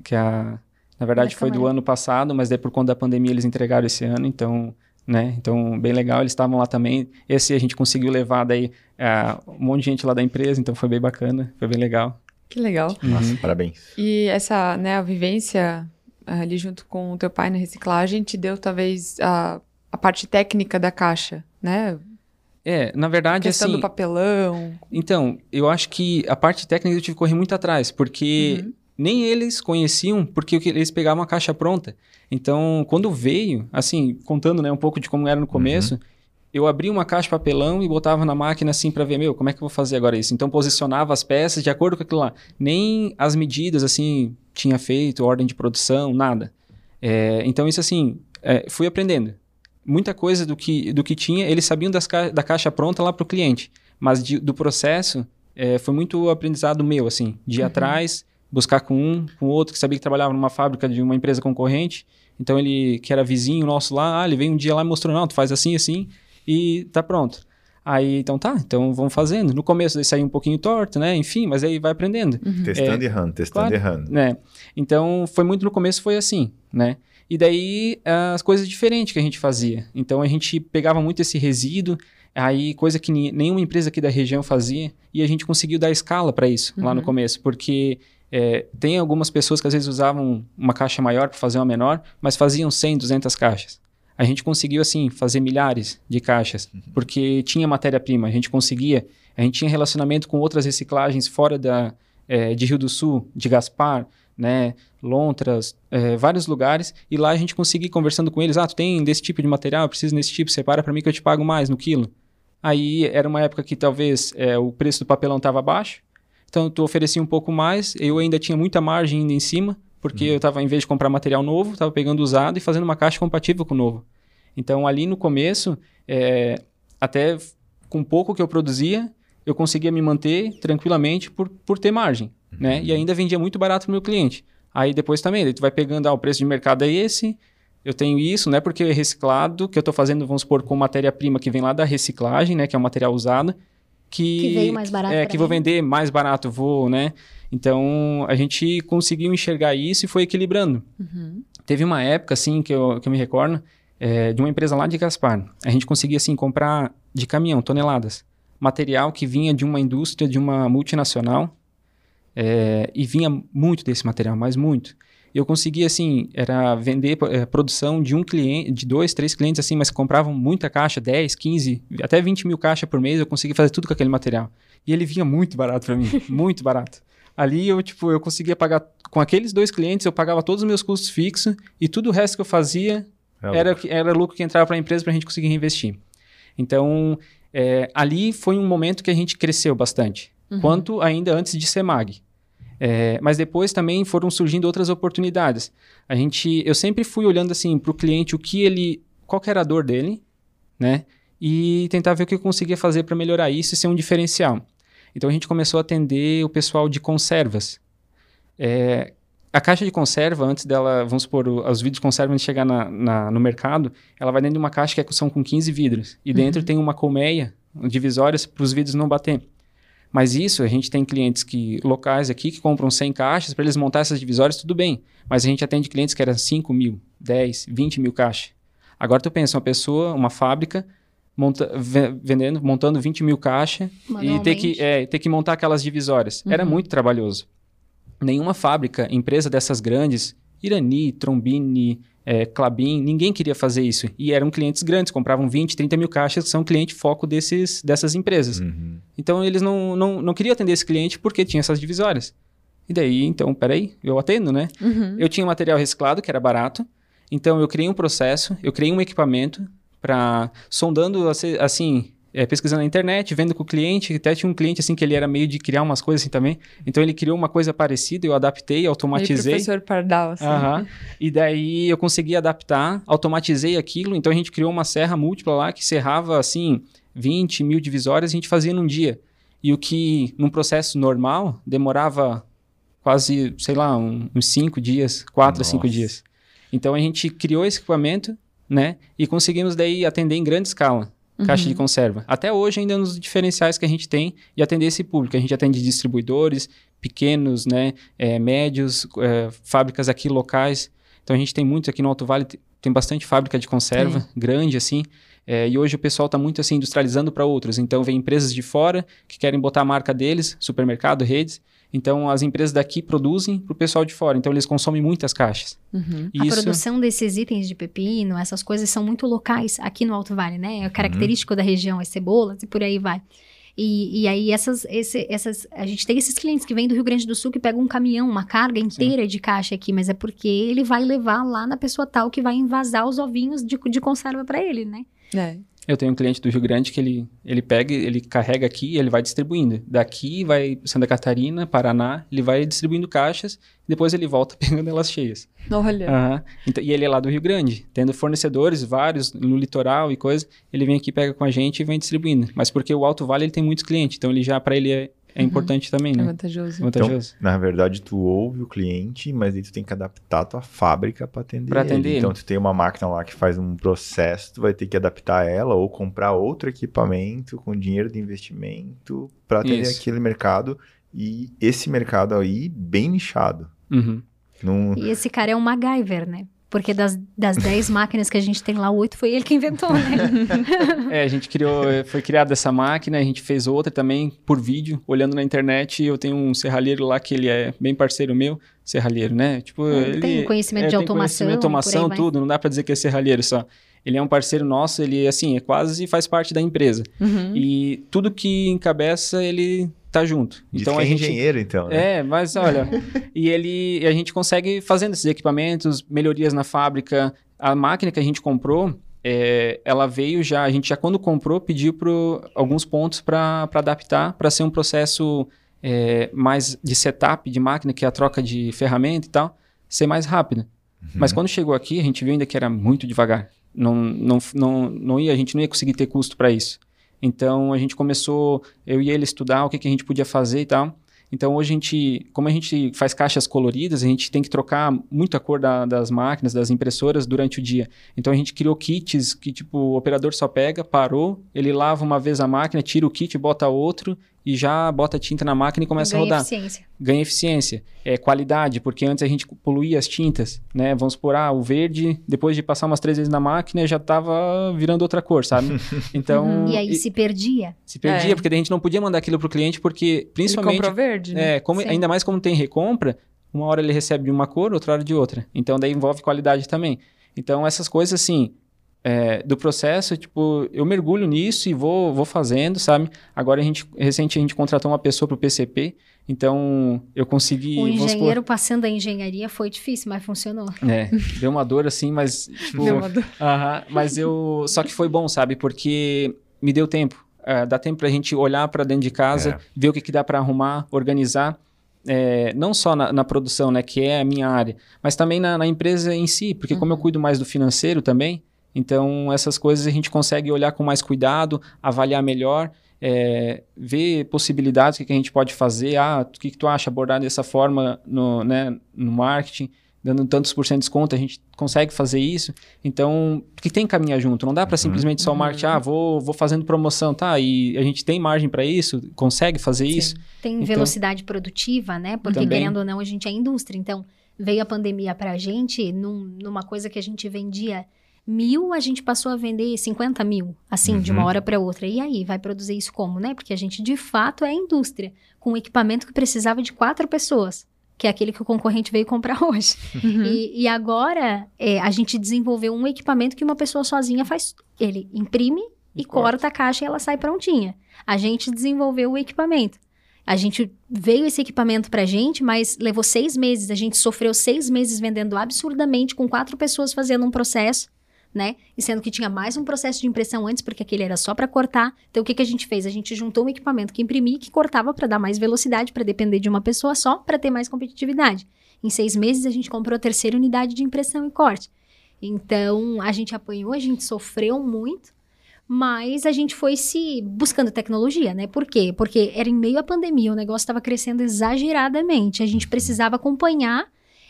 que a, na verdade Da foi do Câmara. ano passado, mas daí por conta da pandemia eles entregaram esse ano, então, né, então bem legal, eles estavam lá também. Esse a gente conseguiu levar daí ah, um monte de gente lá da empresa, então foi bem bacana, foi bem legal. Que legal. Nossa, parabéns. E essa, né, a vivência ah, ali junto com o teu pai na reciclagem te deu talvez a, a parte técnica da caixa, né? É, na verdade, questão assim, do papelão. Então, eu acho que a parte técnica eu tive que correr muito atrás, porque Uhum. Nem eles conheciam, porque eles pegavam a caixa pronta. Então, quando veio, assim, contando né, um pouco de como era no começo, eu abria uma caixa de papelão e botava na máquina assim para ver, meu, como é que eu vou fazer agora isso? Então, posicionava as peças de acordo com aquilo lá. Nem as medidas, assim, tinha feito, ordem de produção, nada. É, então, isso assim, é, fui aprendendo. Muita coisa do que, do que tinha, eles sabiam ca- da caixa pronta lá para o cliente. Mas de- do processo, é, foi muito aprendizado meu, assim, de ir atrás, buscar com um, com outro, que sabia que trabalhava numa fábrica de uma empresa concorrente. Então, ele, que era vizinho nosso lá, ah, ele veio um dia lá e mostrou, não, tu faz assim, assim, e tá pronto. Aí, então tá, então vamos fazendo. No começo, daí saiu um pouquinho torto, né, enfim, mas aí vai aprendendo Testando e errando, testando claro. e errando. né? Então, foi muito no começo, foi assim, né? E daí, as coisas diferentes que a gente fazia. Então, a gente pegava muito esse resíduo, aí coisa que nenhuma empresa aqui da região fazia, e a gente conseguiu dar escala para isso lá no Uhum. começo, porque é, tem algumas pessoas que às vezes usavam uma caixa maior para fazer uma menor, mas faziam 100, 200 caixas. A gente conseguiu, assim, fazer milhares de caixas, porque tinha matéria-prima, a gente conseguia, a gente tinha relacionamento com outras reciclagens fora da, é, de Rio do Sul, de Gaspar, né, Lontras, é, vários lugares, e lá a gente conseguia conversando com eles, ah, tu tem desse tipo de material, eu preciso desse tipo, separa para mim que eu te pago mais no quilo. Aí era uma época que talvez é, o preço do papelão estava baixo, então tu oferecia um pouco mais, eu ainda tinha muita margem ainda em cima, porque eu estava, em vez de comprar material novo, estava pegando usado e fazendo uma caixa compatível com o novo. Então ali no começo, é, até com pouco que eu produzia, eu conseguia me manter tranquilamente por, por ter margem, né? E ainda vendia muito barato para o meu cliente. Aí depois também, tu vai pegando, ah, o preço de mercado é esse, eu tenho isso, não é porque é reciclado, que eu estou fazendo, vamos supor, com matéria-prima que vem lá da reciclagem, né, que é um material usado, que, Que veio mais barato é, que vou vender mais barato, vou, né? Então, a gente conseguiu enxergar isso e foi equilibrando. Teve uma época, assim, que eu, que eu me recordo, é, de uma empresa lá de Gaspar. A gente conseguia, assim, comprar de caminhão, toneladas. Material que vinha de uma indústria, de uma multinacional, é, e vinha muito desse material, mas muito. E eu conseguia, assim, era vender é, produção de um cliente, de dois, três clientes, assim, mas compravam muita caixa, 10, 15, até 20 mil caixas por mês, eu conseguia fazer tudo com aquele material. E ele vinha muito barato para mim, muito barato. Ali eu, tipo, eu conseguia pagar, com aqueles dois clientes, eu pagava todos os meus custos fixos e tudo o resto que eu fazia É era, era lucro que entrava para a empresa para a gente conseguir reinvestir. Então, é, ali foi um momento que a gente cresceu bastante, quanto ainda antes de ser MAG. É, mas depois também foram surgindo outras oportunidades. A gente, eu sempre fui olhando assim para o cliente o que ele, qual que era a dor dele, né? E tentar ver o que eu conseguia fazer para melhorar isso e ser um diferencial. Então a gente começou a atender o pessoal de conservas. É, a caixa de conserva, antes dela, vamos supor, os vidros de conserva, antes de chegar na- na- no mercado, ela vai dentro de uma caixa que é- são com 15 vidros. E dentro tem uma colmeia, divisórias, para os vidros não bater. Mas isso, a gente tem clientes que locais aqui que compram 100 caixas, para eles montar essas divisórias, tudo bem. Mas a gente atende clientes que eram 5 mil, 10, 20 mil caixas. Agora tu pensa, uma pessoa, uma fábrica, monta, ve- vendendo, montando 20 mil caixas e ter que, é, ter que montar aquelas divisórias. Era muito trabalhoso. Nenhuma fábrica, empresa dessas grandes, Irani, Trombini, é, Clabin, ninguém queria fazer isso. E eram clientes grandes, compravam 20, 30 mil caixas, que são cliente foco desses, dessas empresas. Uhum. Então eles não, não, não queriam atender esse cliente porque tinha essas divisórias. E daí, então, peraí, eu atendo, né? Uhum. Eu tinha material reciclado, que era barato. Então eu criei um processo, eu criei um equipamento para sondando assim, assim é, pesquisando na internet, vendo com o cliente. Até tinha um cliente assim que ele era meio de criar umas coisas assim também. Então ele criou uma coisa parecida, eu adaptei, Meio automatizei. professor Pardal, assim. E daí eu consegui adaptar, automatizei aquilo. Então a gente criou uma serra múltipla lá que serrava assim 20 mil divisórias a gente fazia num dia. E o que num processo normal demorava quase, sei lá, um- uns 5 dias, 4 a 5 Nossa. dias. Então a gente criou esse equipamento, né? E conseguimos daí atender em grande escala. Caixa de conserva. Até hoje, ainda nos diferenciais que a gente tem de atender esse público. A gente atende distribuidores, pequenos, né, é, médios, é, fábricas aqui locais. Então a gente tem muito aqui no Alto Vale, te- tem bastante fábrica de conserva, grande assim. É, e hoje o pessoal está muito assim industrializando para outros. Então vem empresas de fora que querem botar a marca deles, supermercado, redes. Então as empresas daqui produzem para o pessoal de fora. Então eles consomem muitas caixas. Uhum. E A isso produção desses itens de pepino, essas coisas são muito locais aqui no Alto Vale, né? É característico da região, as cebolas e por aí vai. E, e aí essas, esse- essas, a gente tem esses clientes que vêm do Rio Grande do Sul que pegam um caminhão, uma carga inteira de caixa aqui, mas é porque ele vai levar lá na pessoa tal que vai envasar os ovinhos de, de conserva para ele, né? É. Eu tenho um cliente do Rio Grande que ele, ele pega, ele carrega aqui e ele vai distribuindo. Daqui vai Santa Catarina, Paraná, ele vai distribuindo caixas, depois ele volta pegando elas cheias. Olha. Aham. Então, e ele é lá do Rio Grande, tendo fornecedores vários no litoral e coisa, ele vem aqui, pega com a gente e vem distribuindo. Mas porque o Alto Vale ele tem muitos clientes, então ele já para ele é, é importante também, É né? vantajoso. Vantajoso. Na verdade, tu ouve o cliente, mas aí tu tem que adaptar a tua fábrica para atender, Pra atender ele. Então, ele. tu tem uma máquina lá que faz um processo, tu vai ter que adaptar ela ou comprar outro equipamento com dinheiro de investimento para atender Isso. aquele mercado. E esse mercado aí, bem nichado. Uhum. Não, E esse cara é um MacGyver, né? Porque das, das 10 máquinas que a gente tem lá, oito foi ele que inventou, né? É, a gente criou, foi criada essa máquina, a gente fez outra também por vídeo, olhando na internet. Eu tenho um serralheiro lá que ele é bem parceiro meu, serralheiro, né? Tipo, É, ele tem conhecimento de tem automação, conhecimento de automação, por aí vai. tudo. Não dá pra dizer que é serralheiro só. Ele é um parceiro nosso, ele assim, é quase faz parte da empresa. Uhum. E tudo que encabeça, ele tá junto. diz então que a é gente engenheiro, então, né? é, mas olha, e ele, e a gente consegue fazendo esses equipamentos, melhorias na fábrica. A máquina que a gente comprou, é, ela veio já, a gente já quando comprou pediu pro, alguns pontos para adaptar, para ser um processo é, mais de setup de máquina, que é a troca de ferramenta e tal, ser mais rápido. Mas quando chegou aqui, a gente viu ainda que era muito devagar. Não, não, não, não ia, a gente não ia conseguir ter custo para isso. Então a gente começou, eu e ele, estudar o que, que a gente podia fazer e tal. Então hoje a gente, como a gente faz caixas coloridas, a gente tem que trocar muita cor da, das máquinas, das impressoras durante o dia. Então a gente criou kits que tipo o operador só pega, parou, ele lava uma vez a máquina, tira o kit, bota outro e já bota tinta na máquina e começa Ganha a rodar. eficiência. Ganha eficiência, é qualidade, porque antes a gente poluía as tintas, né? Vamos supor, ah, o verde, depois de passar umas três vezes na máquina, já tava virando outra cor, sabe? Então, Uhum. E aí e- se perdia. se perdia, É. porque daí a gente não podia mandar aquilo pro cliente, porque Ele principalmente comprou verde, né? é, como, ainda mais como tem recompra, uma hora ele recebe de uma cor, outra hora de outra. Então daí envolve qualidade também. Então essas coisas assim, é, do processo, tipo, eu mergulho nisso e vou, vou fazendo, sabe? Agora a gente, recente a gente contratou uma pessoa pro PCP, então eu consegui... o engenheiro passando a engenharia foi difícil, mas funcionou. é, deu uma dor assim, mas tipo, Deu uma dor. Aham, mas eu. Só que foi bom, sabe? Porque me deu tempo. É, dá tempo pra gente olhar pra dentro de casa, É. ver o que, que dá pra arrumar, organizar. É, não só na, na produção, né, que é a minha área, mas também na, na empresa em si, porque como eu cuido mais do financeiro também, então essas coisas a gente consegue olhar com mais cuidado, avaliar melhor, é, ver possibilidades, o que, que a gente pode fazer, ah, o que, que tu acha abordar dessa forma no, né, no marketing, dando tantos por cento de desconto, a gente consegue fazer isso. Então, porque tem que caminhar junto. Não dá para simplesmente só o marketing, ah, vou, vou fazendo promoção, tá? E a gente tem margem para isso, consegue fazer isso. Tem Então- velocidade produtiva, né? Porque Também. querendo ou não, a gente é indústria. Então, veio a pandemia pra gente num- numa coisa que a gente vendia mil, a gente passou a vender 50 mil, assim, de uma Uhum. hora para outra. E aí, vai produzir isso como, né? Porque a gente, de fato, é indústria, com um equipamento que precisava de quatro pessoas, que é aquele que o concorrente veio comprar hoje. Uhum. E, e agora, é, a gente desenvolveu um equipamento que uma pessoa sozinha faz. Ele imprime e, E corta. corta a caixa e ela sai prontinha. A gente desenvolveu o equipamento. A gente veio esse equipamento pra gente, mas levou seis meses. A gente sofreu seis meses vendendo absurdamente com quatro pessoas fazendo um processo, né? E sendo que tinha mais um processo de impressão antes, porque aquele era só pra cortar. Então o que, que a gente fez? A gente juntou um equipamento que imprimia e que cortava pra dar mais velocidade, pra depender de uma pessoa só, pra ter mais competitividade. Em seis meses a gente comprou a terceira unidade de impressão e corte. Então a gente apanhou, a gente sofreu muito. Mas a gente foi se buscando tecnologia, né? Por quê? Porque era em meio à pandemia, o negócio estava crescendo exageradamente. A gente precisava acompanhar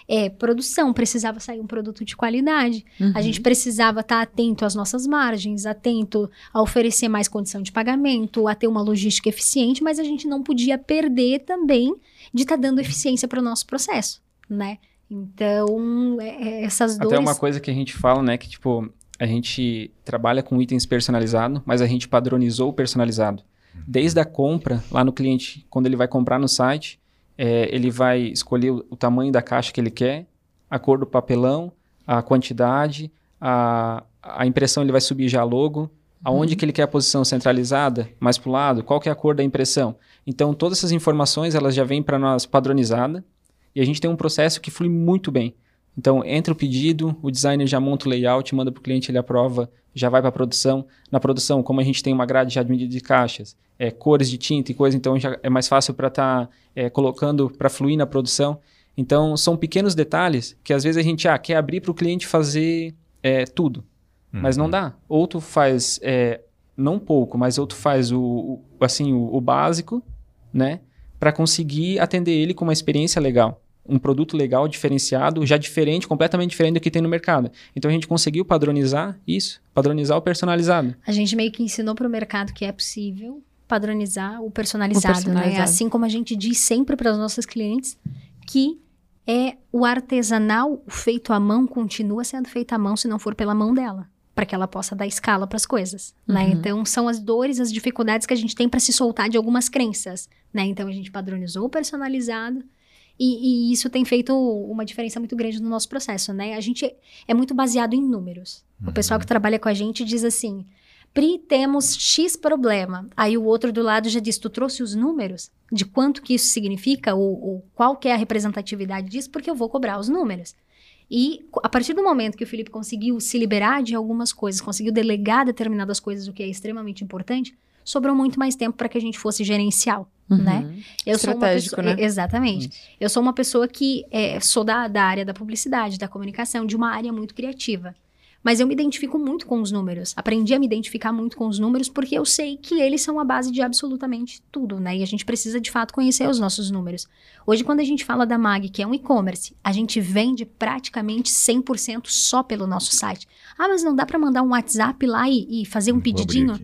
é, produção, precisava sair um produto de qualidade. A gente precisava estar atento às nossas margens, atento a oferecer mais condição de pagamento, a ter uma logística eficiente, mas a gente não podia perder também de estar dando eficiência para o nosso processo, né? Então, é- é essas duas. Até uma coisa que a gente fala, né, que tipo, a gente trabalha com itens personalizados, mas a gente padronizou o personalizado. Desde a compra, lá no cliente, quando ele vai comprar no site, é, ele vai escolher o, o tamanho da caixa que ele quer, a cor do papelão, a quantidade, a, a impressão ele vai subir já logo, aonde que ele quer a posição centralizada, mais para o lado, qual que é a cor da impressão. Então, todas essas informações, elas já vêm para nós padronizada, e a gente tem um processo que flui muito bem. Então, entra o pedido, o designer já monta o layout, manda para o cliente, ele aprova, já vai para a produção. Na produção, como a gente tem uma grade já de medida de caixas, é, cores de tinta e coisa, então já é mais fácil para estar colocando, para fluir na produção. Então, são pequenos detalhes que às vezes a gente ah, quer abrir para o cliente fazer é, tudo, mas não dá. Ou tu faz, é, não pouco, mas ou tu faz o, o- assim, o, o básico, né? Para conseguir atender ele com uma experiência legal um produto legal, diferenciado, já diferente, completamente diferente do que tem no mercado. Então a gente conseguiu padronizar isso, padronizar o personalizado. A gente meio que ensinou para o mercado que é possível padronizar o personalizado, O personalizado. né? Assim como a gente diz sempre para os nossos clientes que é o artesanal, o feito à mão, continua sendo feito à mão se não for pela mão dela, para que ela possa dar escala para as coisas, né? Uhum. Então são as dores, as dificuldades que a gente tem para se soltar de algumas crenças, né? Então a gente padronizou o personalizado e, e isso tem feito uma diferença muito grande no nosso processo, né? A gente é muito baseado em números. O pessoal que trabalha com a gente diz assim: Pri, temos X problema. Aí o outro do lado já diz: Tu trouxe os números de quanto que isso significa ou, ou qual que é a representatividade disso, porque eu vou cobrar os números. E a partir do momento que o Felipe conseguiu se liberar de algumas coisas, conseguiu delegar determinadas coisas, o que é extremamente importante, sobrou muito mais tempo para que a gente fosse gerencial, né? Uhum. Eu sou uma Estratégico, pessoa, né? Exatamente. Eu sou uma pessoa que é, sou da, da área da publicidade, da comunicação, de uma área muito criativa. Mas eu me identifico muito com os números. Aprendi a me identificar muito com os números porque eu sei que eles são a base de absolutamente tudo, né? E a gente precisa de fato conhecer os nossos números. Hoje, quando a gente fala da MAG, que é um e-commerce, a gente vende praticamente 100% só pelo nosso site. Ah, mas não dá para mandar um WhatsApp lá e, e fazer um pedidinho?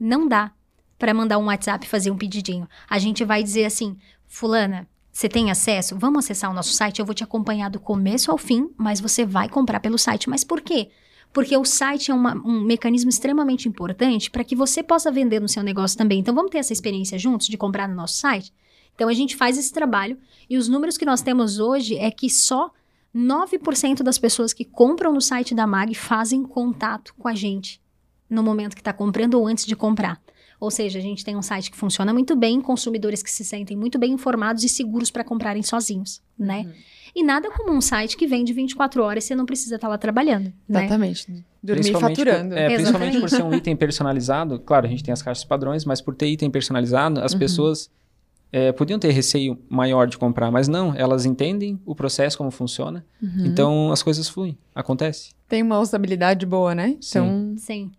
Não dá para mandar um WhatsApp e fazer um pedidinho. A gente vai dizer assim, fulana, você tem acesso? Vamos acessar o nosso site, eu vou te acompanhar do começo ao fim, mas você vai comprar pelo site. Mas por quê? Porque o site é uma- um mecanismo extremamente importante para que você possa vender no seu negócio também. Então vamos ter essa experiência juntos de comprar no nosso site? Então a gente faz esse trabalho e os números que nós temos hoje é que só 9% das pessoas que compram no site da MAG fazem contato com a gente no momento que está comprando ou antes de comprar. Ou seja, a gente tem um site que funciona muito bem, consumidores que se sentem muito bem informados e seguros para comprarem sozinhos, né? Uhum. E nada como um site que vende 24 horas e você não precisa estar lá trabalhando, né? Exatamente. Dormir Principalmente faturando. Por, é, principalmente por ser um item personalizado. Claro, a gente tem as caixas padrões, mas por ter item personalizado, as Uhum. pessoas é, podiam ter receio maior de comprar, mas não, elas entendem o processo, como funciona. Uhum. Então as coisas fluem, acontece. Tem uma usabilidade boa, né? Então, Sim.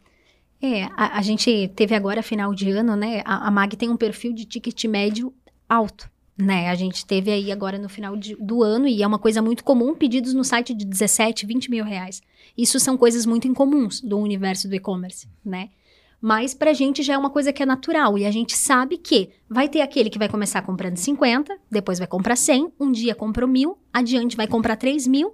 É, a, a gente teve agora, final de ano, né? A, a MAG tem um perfil de ticket médio alto, né? A gente teve aí agora no final de- do ano, e é uma coisa muito comum, pedidos no site de 17, 20 mil reais. Isso são coisas muito incomuns do universo do e-commerce, né? Mas pra gente já é uma coisa que é natural, e a gente sabe que vai ter aquele que vai começar comprando 50, depois vai comprar 100, um dia comprou mil, adiante vai comprar 3 mil,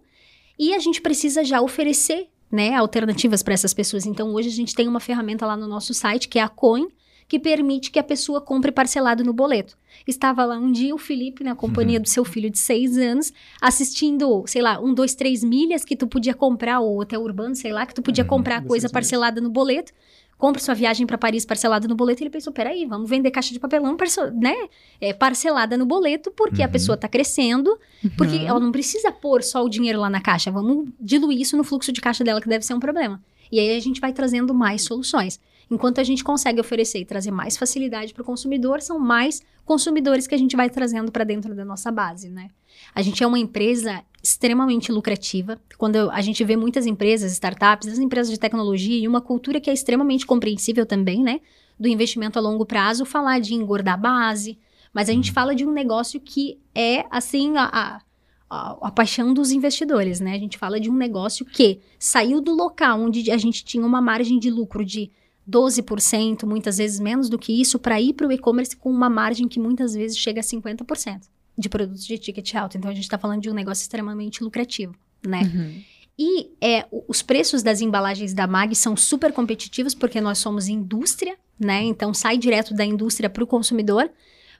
e a gente precisa já oferecer né, alternativas para essas pessoas. Então, hoje a gente tem uma ferramenta lá no nosso site, que é a Coin, que permite que a pessoa compre parcelado no boleto. Estava lá um dia o Felipe, na companhia do seu filho de seis anos, assistindo, sei lá, um, dois, três milhas que tu podia comprar, ou hotel urbano, sei lá, que tu podia Uhum, comprar coisa parcelada no boleto. Compre sua viagem para Paris parcelada no boleto. Ele pensou: peraí, vamos vender caixa de papelão né? É, parcelada no boleto, porque a Uhum. pessoa tá crescendo, porque Uhum. ela não precisa pôr só o dinheiro lá na caixa. Vamos diluir isso no fluxo de caixa dela, que deve ser um problema. E aí a gente vai trazendo mais soluções. Enquanto a gente consegue oferecer e trazer mais facilidade para o consumidor, são mais consumidores que a gente vai trazendo para dentro da nossa base, né? A gente é uma empresa extremamente lucrativa. Quando a gente vê muitas empresas, startups, as empresas de tecnologia e uma cultura que é extremamente compreensível também, né? Do investimento a longo prazo, falar de engordar a base. Mas a gente fala de um negócio que é, assim, a, a, a- a paixão dos investidores, né? A gente fala de um negócio que saiu do local onde a gente tinha uma margem de lucro de 12%, muitas vezes menos do que isso, para ir para o e-commerce com uma margem que muitas vezes chega a 50% de produtos de ticket alto. Então a gente está falando de um negócio extremamente lucrativo, né? Uhum. E é, os preços das embalagens da MAG são super competitivos porque nós somos indústria, né? Então sai direto da indústria para o consumidor,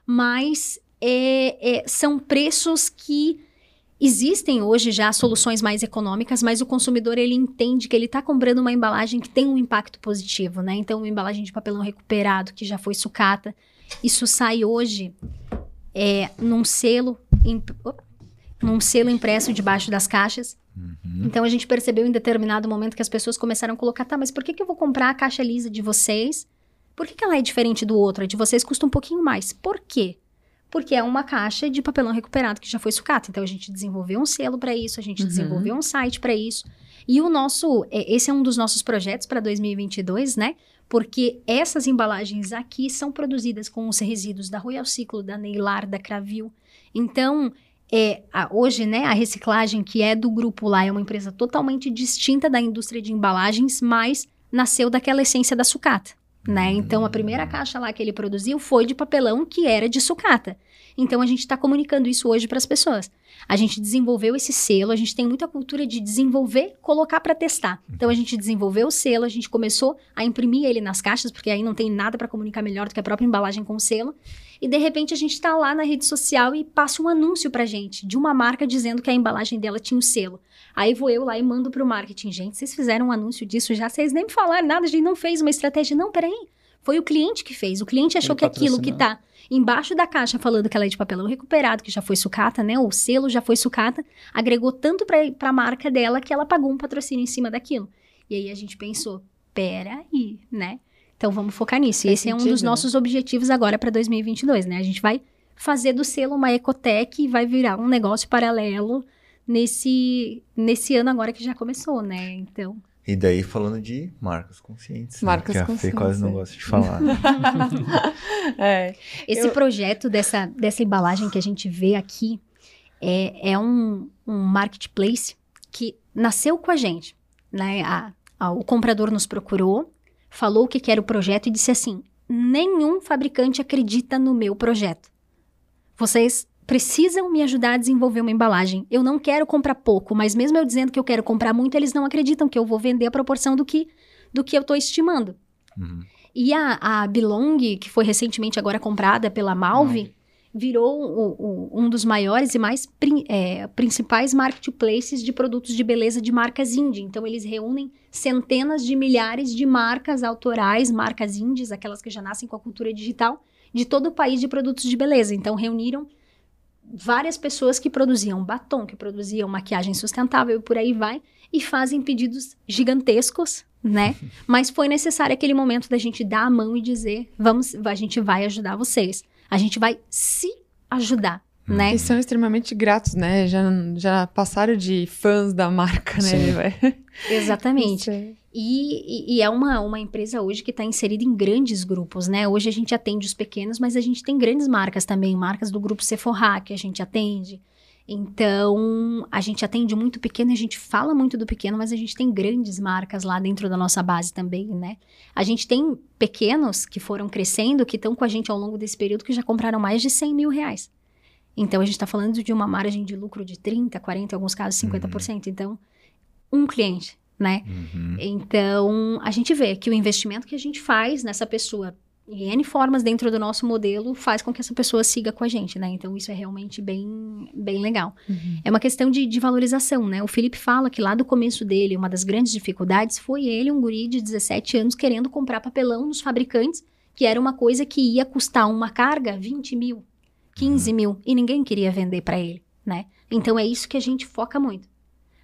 mas é, é, são preços que existem hoje já soluções mais econômicas, mas o consumidor ele entende que ele está comprando uma embalagem que tem um impacto positivo, né? Então uma embalagem de papelão recuperado que já foi sucata, isso sai hoje é, num selo imp- num selo impresso debaixo das caixas. Uhum. Então a gente percebeu em determinado momento que as pessoas começaram a colocar, tá, mas por que, que eu vou comprar a caixa lisa de vocês? Por que, que ela é diferente do outro? A de vocês custa um pouquinho mais. Por quê? Porque é uma caixa de papelão recuperado que já foi sucata. Então a gente desenvolveu um selo para isso, a gente Uhum. desenvolveu um site para isso. E o nosso, é, esse é um dos nossos projetos para 2022, né? Porque essas embalagens aqui são produzidas com os resíduos da Royal Ciclo, da Neilar, da Cravil. Então, é, a- hoje, né, a reciclagem que é do grupo lá é uma empresa totalmente distinta da indústria de embalagens, mas nasceu daquela essência da sucata, né? Então, a primeira caixa lá que ele produziu foi de papelão que era de sucata. Então, a gente está comunicando isso hoje para as pessoas. A gente desenvolveu esse selo, a gente tem muita cultura de desenvolver, colocar para testar. Então, a gente desenvolveu o selo, a gente começou a imprimir ele nas caixas, porque aí não tem nada para comunicar melhor do que a própria embalagem com o selo. E de repente a gente está lá na rede social e passa um anúncio pra gente de uma marca dizendo que a embalagem dela tinha o selo. Aí vou eu lá e mando pro marketing, gente, vocês fizeram um anúncio disso já, vocês nem me falaram nada, a gente não fez uma estratégia. Não, peraí. Foi o cliente que fez. O cliente achou Ele que aquilo que tá embaixo da caixa falando que ela é de papelão recuperado, que já foi sucata, né? O selo já foi sucata, agregou tanto pra, pra marca dela que ela pagou um patrocínio em cima daquilo. E aí a gente pensou, peraí, né? Então vamos focar nisso. E Faz esse é um sentido, dos né? nossos objetivos agora para 2022, né? A gente vai fazer do selo uma ecotec e vai virar um negócio paralelo nesse, nesse ano agora que já começou, né? Então, E daí falando de marcas conscientes. né? Marcas que a Fê conscientes, quase não é. gosta de falar. É. Esse Eu- projeto dessa, dessa embalagem que a gente vê aqui é, é um, um marketplace que nasceu com a gente. Né? A- a- o comprador nos procurou, falou o que, que era o projeto e disse assim: nenhum fabricante acredita no meu projeto. Vocês precisam me ajudar a desenvolver uma embalagem. Eu não quero comprar pouco, mas mesmo eu dizendo que eu quero comprar muito, eles não acreditam que eu vou vender a proporção do que, do que eu estou estimando. Uhum. E a, a Belong, que foi recentemente agora comprada pela Malve, virou o- o- um dos maiores e mais prin- é, principais marketplaces de produtos de beleza de marcas indie. Então, eles reúnem centenas de milhares de marcas autorais, marcas indies, aquelas que já nascem com a cultura digital, de todo o país de produtos de beleza. Então, reuniram várias pessoas que produziam batom, que produziam maquiagem sustentável e por aí vai, e fazem pedidos gigantescos, né? Mas foi necessário aquele momento da gente dar a mão e dizer: vamos, a gente vai ajudar vocês. A gente vai se ajudar, né? E são extremamente gratos, né? Já, já passaram de fãs da marca, né? Exatamente. E, e- é uma, uma empresa hoje que está inserida em grandes grupos, né? Hoje a gente atende os pequenos, mas a gente tem grandes marcas também, marcas do grupo Sephora que a gente atende. Então, a gente atende muito pequeno, a gente fala muito do pequeno, mas a gente tem grandes marcas lá dentro da nossa base também, né? A gente tem pequenos que foram crescendo, que estão com a gente ao longo desse período, que já compraram mais de 100 mil reais. Então, a gente está falando de uma margem de lucro de 30%, 40%, em alguns casos 50%. Então, um cliente, né? Uhum. Então, a gente vê que o investimento que a gente faz nessa pessoa, em N formas dentro do nosso modelo, faz com que essa pessoa siga com a gente, né? Então, isso é realmente bem, bem legal. Uhum. É uma questão de, de valorização, né? O Felipe fala que lá do começo dele, uma das grandes dificuldades foi ele, um guri de 17 anos, querendo comprar papelão nos fabricantes, que era uma coisa que ia custar uma carga 20 mil, 15 mil, e ninguém queria vender para ele, né? Então, é isso que a gente foca muito.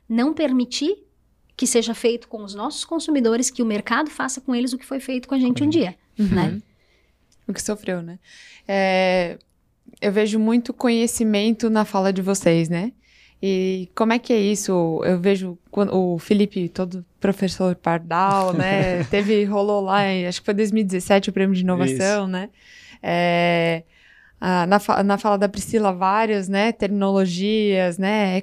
Não permitir que seja feito com os nossos consumidores, que o mercado faça com eles o que foi feito com a gente um dia, né? O que sofreu, né? É, eu vejo muito conhecimento na fala de vocês, né? E como é que é isso? Eu vejo quando o Felipe, todo professor Pardal, né? Teve, rolou lá, em, acho que foi 2017, o prêmio de inovação, né? É, ah, na, na fala da Priscila, várias, né? Terminologias, né?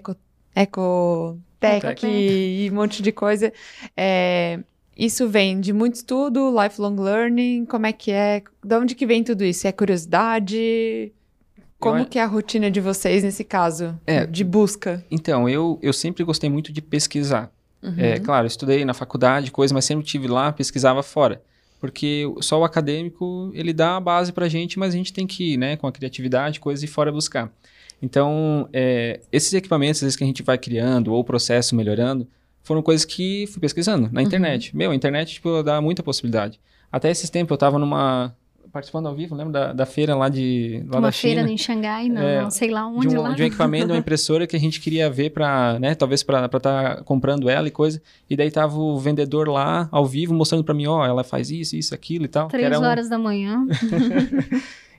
Eco, ecotech Ecotech. e um monte de coisa. É, isso vem de muito estudo, lifelong learning, como é que é? De onde que vem tudo isso? É curiosidade? Como Eu- que é a rotina de vocês nesse caso? É. De busca? Então, eu, eu sempre gostei muito de pesquisar. Uhum. É, claro, estudei na faculdade, coisa, mas sempre tive lá, pesquisava fora. Porque só o acadêmico, ele dá a base pra gente, mas a gente tem que ir, né, com a criatividade, coisas, ir fora buscar. Então, é, esses equipamentos, às vezes, que a gente vai criando, ou o processo melhorando, foram coisas que fui pesquisando na internet. Meu, a internet, tipo, dá muita possibilidade. Até esses tempos eu tava numa... participando ao vivo, lembra da, da feira lá de lá Uma feira China? em Xangai, não, É, não sei lá de onde um, lá. de um equipamento, de uma impressora que a gente queria ver para, né, talvez para estar comprando ela e coisa. E daí tava o vendedor lá ao vivo mostrando para mim, ó, ela faz isso, isso, aquilo e tal. Três era um- horas da manhã.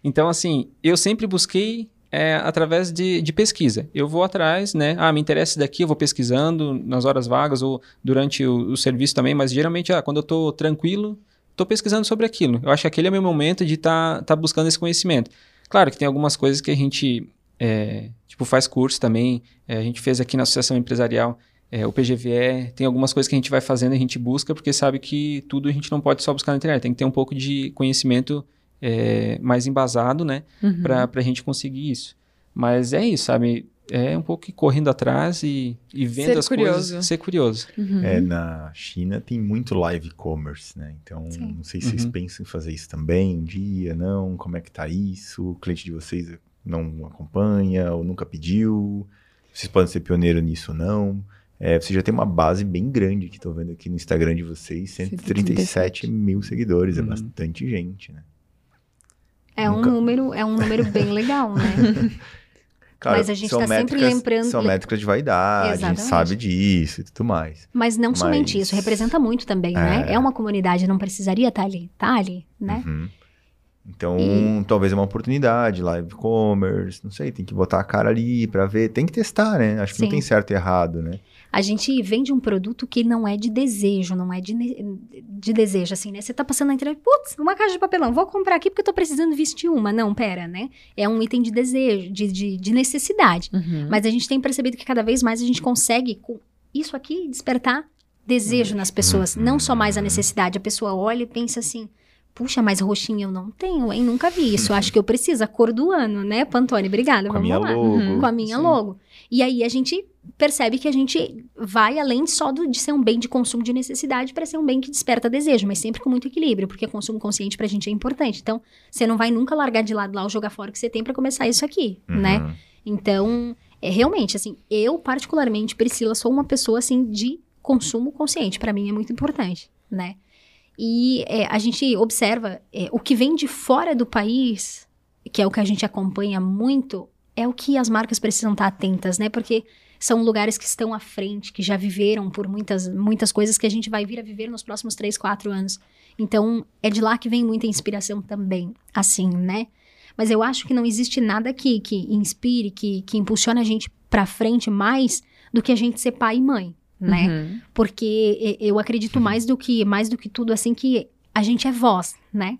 Então assim, eu sempre busquei é, através de, de pesquisa. Eu vou atrás, né? Ah, me interessa isso daqui, eu vou pesquisando nas horas vagas ou durante o, o serviço também, mas geralmente, ah, quando eu tô tranquilo, tô pesquisando sobre aquilo. Eu acho que aquele é o meu momento de estar tá, buscando esse conhecimento. Claro que tem algumas coisas que a gente, é, tipo, faz curso também. É, a gente fez aqui na Associação Empresarial é, o PGVE. Tem algumas coisas que a gente vai fazendo, a gente busca, porque sabe que tudo a gente não pode só buscar na internet. Tem que ter um pouco de conhecimento é, mais embasado, né? Uhum. para a gente conseguir isso. Mas é isso, sabe? É um pouco ir correndo atrás e, e vendo Ser as curioso. coisas, ser curioso. Uhum. É, na China tem muito live commerce, né? Então, Sim. não sei se vocês Uhum. pensam em fazer isso também um dia, não? Como é que tá isso? O cliente de vocês não acompanha ou nunca pediu? Vocês podem ser pioneiro nisso ou não? É, você já tem uma base bem grande que tô vendo aqui no Instagram de vocês, 137 mil seguidores, é Uhum. bastante gente, né? É um Nunca- número, é um número bem legal, né? Claro, Mas a gente são tá sempre lembrando- São métricas de vaidade, a gente Exatamente. sabe disso e tudo mais. Mas não Mas- somente isso, representa muito também, né? É. É uma comunidade, não precisaria estar ali, tá ali, né? Uhum. Então, talvez é uma oportunidade, live commerce, não sei, tem que botar a cara ali pra ver, tem que testar, né? Acho que não Sim. tem certo e errado, né? A gente vende um produto que não é de desejo, não é de, de desejo, assim, né? Você tá passando na internet, putz, uma caixa de papelão, vou comprar aqui porque eu tô precisando vestir uma. Não, pera, né? É um item de desejo, de, de, de necessidade. Uhum. Mas a gente tem percebido que cada vez mais a gente consegue, com isso aqui, despertar desejo nas pessoas. Não só mais a necessidade. A pessoa olha e pensa assim. Puxa, mas roxinha eu não tenho, hein? Nunca vi isso. Acho que eu preciso. A cor do ano, né, Pantone? Obrigada. Com a vamos minha lá. logo. Uhum. Com a minha Sim. logo. E aí a gente percebe que a gente vai além só do- de ser um bem de consumo de necessidade para ser um bem que desperta desejo, mas sempre com muito equilíbrio, porque consumo consciente pra gente é importante. Então, você não vai nunca largar de lado lá ou jogar fora o que você tem para começar isso aqui, né? Uhum. Então, é realmente assim, eu particularmente, Priscila, sou uma pessoa assim de consumo consciente. Pra mim é muito importante, né? E é, a gente observa é, o que vem de fora do país, que é o que a gente acompanha muito, é o que as marcas precisam estar atentas, né? Porque são lugares que estão à frente, que já viveram por muitas, muitas coisas que a gente vai vir a viver nos próximos três, quatro anos. Então, é de lá que vem muita inspiração também, assim, né? Mas eu acho que não existe nada que, que inspire, que, que impulsione a gente pra frente mais do que a gente ser pai e mãe, né? Uhum. Porque eu acredito mais do que mais do que tudo assim que a gente é voz, né?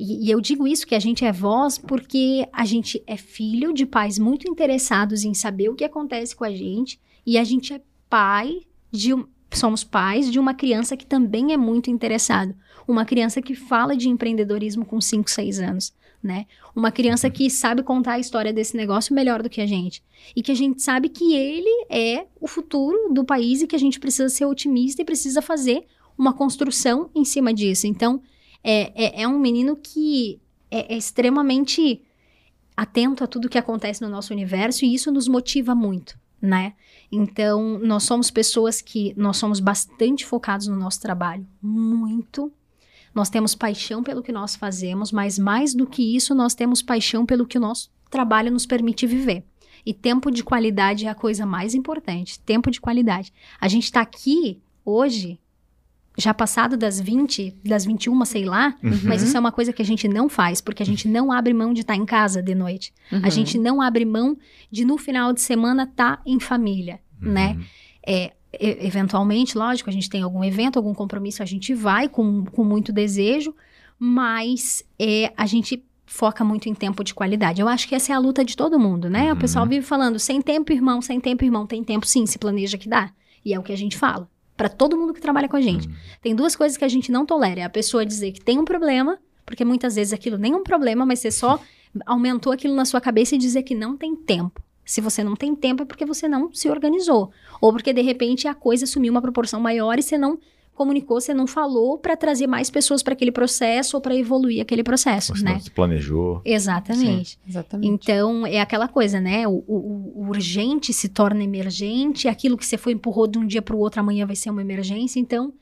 E, e eu digo isso que a gente é voz porque a gente é filho de pais muito interessados em saber o que acontece com a gente e a gente é pai de somos pais de uma criança que também é muito interessado, uma criança que fala de empreendedorismo com 5, 6 anos, né? Uma criança que sabe contar a história desse negócio melhor do que a gente e que a gente sabe que ele é o futuro do país e que a gente precisa ser otimista e precisa fazer uma construção em cima disso. Então, é, é, é um menino que é, é extremamente atento a tudo que acontece no nosso universo e isso nos motiva muito, né? Então, nós somos pessoas que nós somos bastante focados no nosso trabalho, muito. Nós temos paixão pelo que nós fazemos, mas mais do que isso, nós temos paixão pelo que o nosso trabalho nos permite viver. E tempo de qualidade é a coisa mais importante. Tempo de qualidade. A gente tá aqui hoje, já passado das 20, das 21, sei lá, mas isso é uma coisa que a gente não faz, porque a gente não abre mão de estar em casa de noite. Uhum. A gente não abre mão de no final de semana estar em família, né? Uhum. É, e- eventualmente, lógico, a gente tem algum evento, algum compromisso, a gente vai com, com muito desejo, mas é, a gente foca muito em tempo de qualidade. Eu acho que essa é a luta de todo mundo, né? O Uhum. pessoal vive falando, sem tempo, irmão, sem tempo, irmão. Tem tempo sim, se planeja que dá. E é o que a gente fala. Pra todo mundo que trabalha com a gente. Uhum. Tem duas coisas que a gente não tolera. É a pessoa dizer que tem um problema, porque muitas vezes aquilo nem é um problema, mas você só aumentou aquilo na sua cabeça e dizer que não tem tempo. Se você não tem tempo é porque você não se organizou. Ou porque de repente a coisa assumiu uma proporção maior e você não comunicou, você não falou pra trazer mais pessoas pra aquele processo ou pra evoluir aquele processo, Ou se não né? se planejou. Exatamente. Exatamente. Então, é aquela coisa, né? O, o- o urgente se torna emergente, aquilo que você foi empurrou de um dia para o outro, amanhã vai ser uma emergência. Então,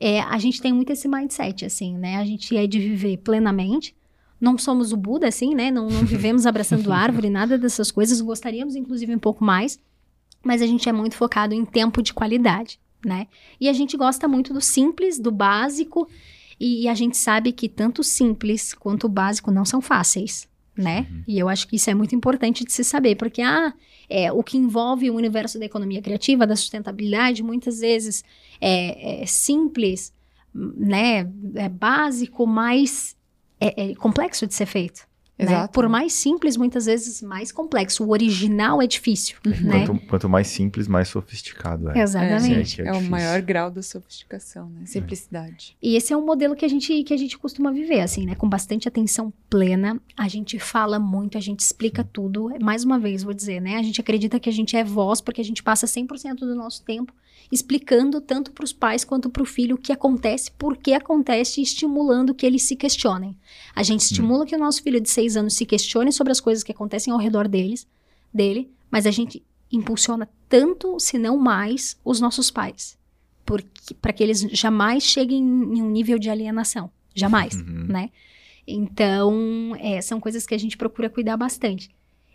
é, a gente tem muito esse mindset, assim, né? A gente é de viver plenamente. Não somos o Buda, assim, né? Não, não vivemos abraçando árvore, nada dessas coisas. Gostaríamos, inclusive, um pouco mais. Mas a gente é muito focado em tempo de qualidade, né? E a gente gosta muito do simples, do básico. E, e a gente sabe que tanto o simples quanto o básico não são fáceis, né? E eu acho que isso é muito importante de se saber, porque ah, é, o que envolve o universo da economia criativa, da sustentabilidade, muitas vezes é, é simples, né? É básico, mas é, é complexo de ser feito. Né? Por mais simples, muitas vezes mais complexo. O original é difícil, né? Quanto, quanto mais simples, mais sofisticado é. Exatamente. Sim, É, é o maior grau da sofisticação, né? Simplicidade. E esse é um modelo que a gente que a gente costuma viver, assim, né? Com bastante atenção plena. A gente fala muito, a gente explica tudo. Mais uma vez, vou dizer, né? A gente acredita que a gente é voz porque a gente passa 100% do nosso tempo explicando tanto para os pais quanto para o filho o que acontece, por que acontece e estimulando que eles se questionem. A gente estimula que o nosso filho de seis anos se questione sobre as coisas que acontecem ao redor deles, dele, mas a gente impulsiona tanto, se não mais, os nossos pais para que eles jamais cheguem em um nível de alienação. Jamais, Uhum. né? Então, é, são coisas que a gente procura cuidar bastante.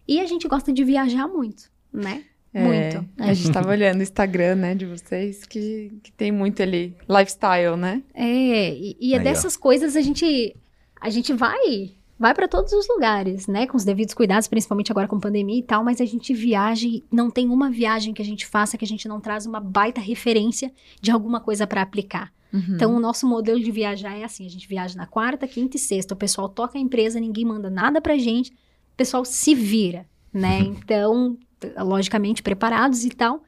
E a gente gosta de viajar muito, né? É, Muito. A gente tava olhando o Instagram, né, de vocês, que, que tem muito ali lifestyle, né? É, e, e é Aí, ó. dessas coisas a gente a gente vai vai para todos os lugares, né? Com os devidos cuidados, principalmente agora com pandemia e tal, mas a gente viaja e não tem uma viagem que a gente faça que a gente não traz uma baita referência de alguma coisa para aplicar. Uhum. Então, o nosso modelo de viajar é assim: a gente viaja na quarta, quinta e sexta, o pessoal toca a empresa, ninguém manda nada pra gente, o pessoal se vira, né? Então, logicamente preparados e tal,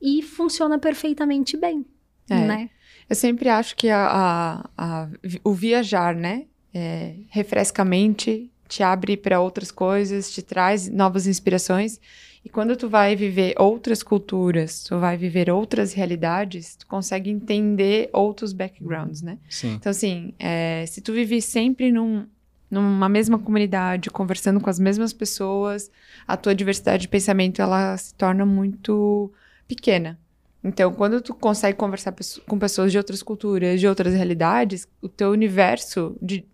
e funciona perfeitamente bem, É. né? Eu sempre acho que a, a- a- o viajar, né? É, refresca a mente, te abre para outras coisas, te traz novas inspirações. E quando tu vai viver outras culturas, tu vai viver outras realidades, tu consegue entender outros backgrounds, né? Sim. Então, assim, é, se tu vive sempre num- numa mesma comunidade, conversando com as mesmas pessoas, a tua diversidade de pensamento, ela se torna muito pequena. Então, quando tu consegue conversar com pessoas de outras culturas, de outras realidades, o teu universo de,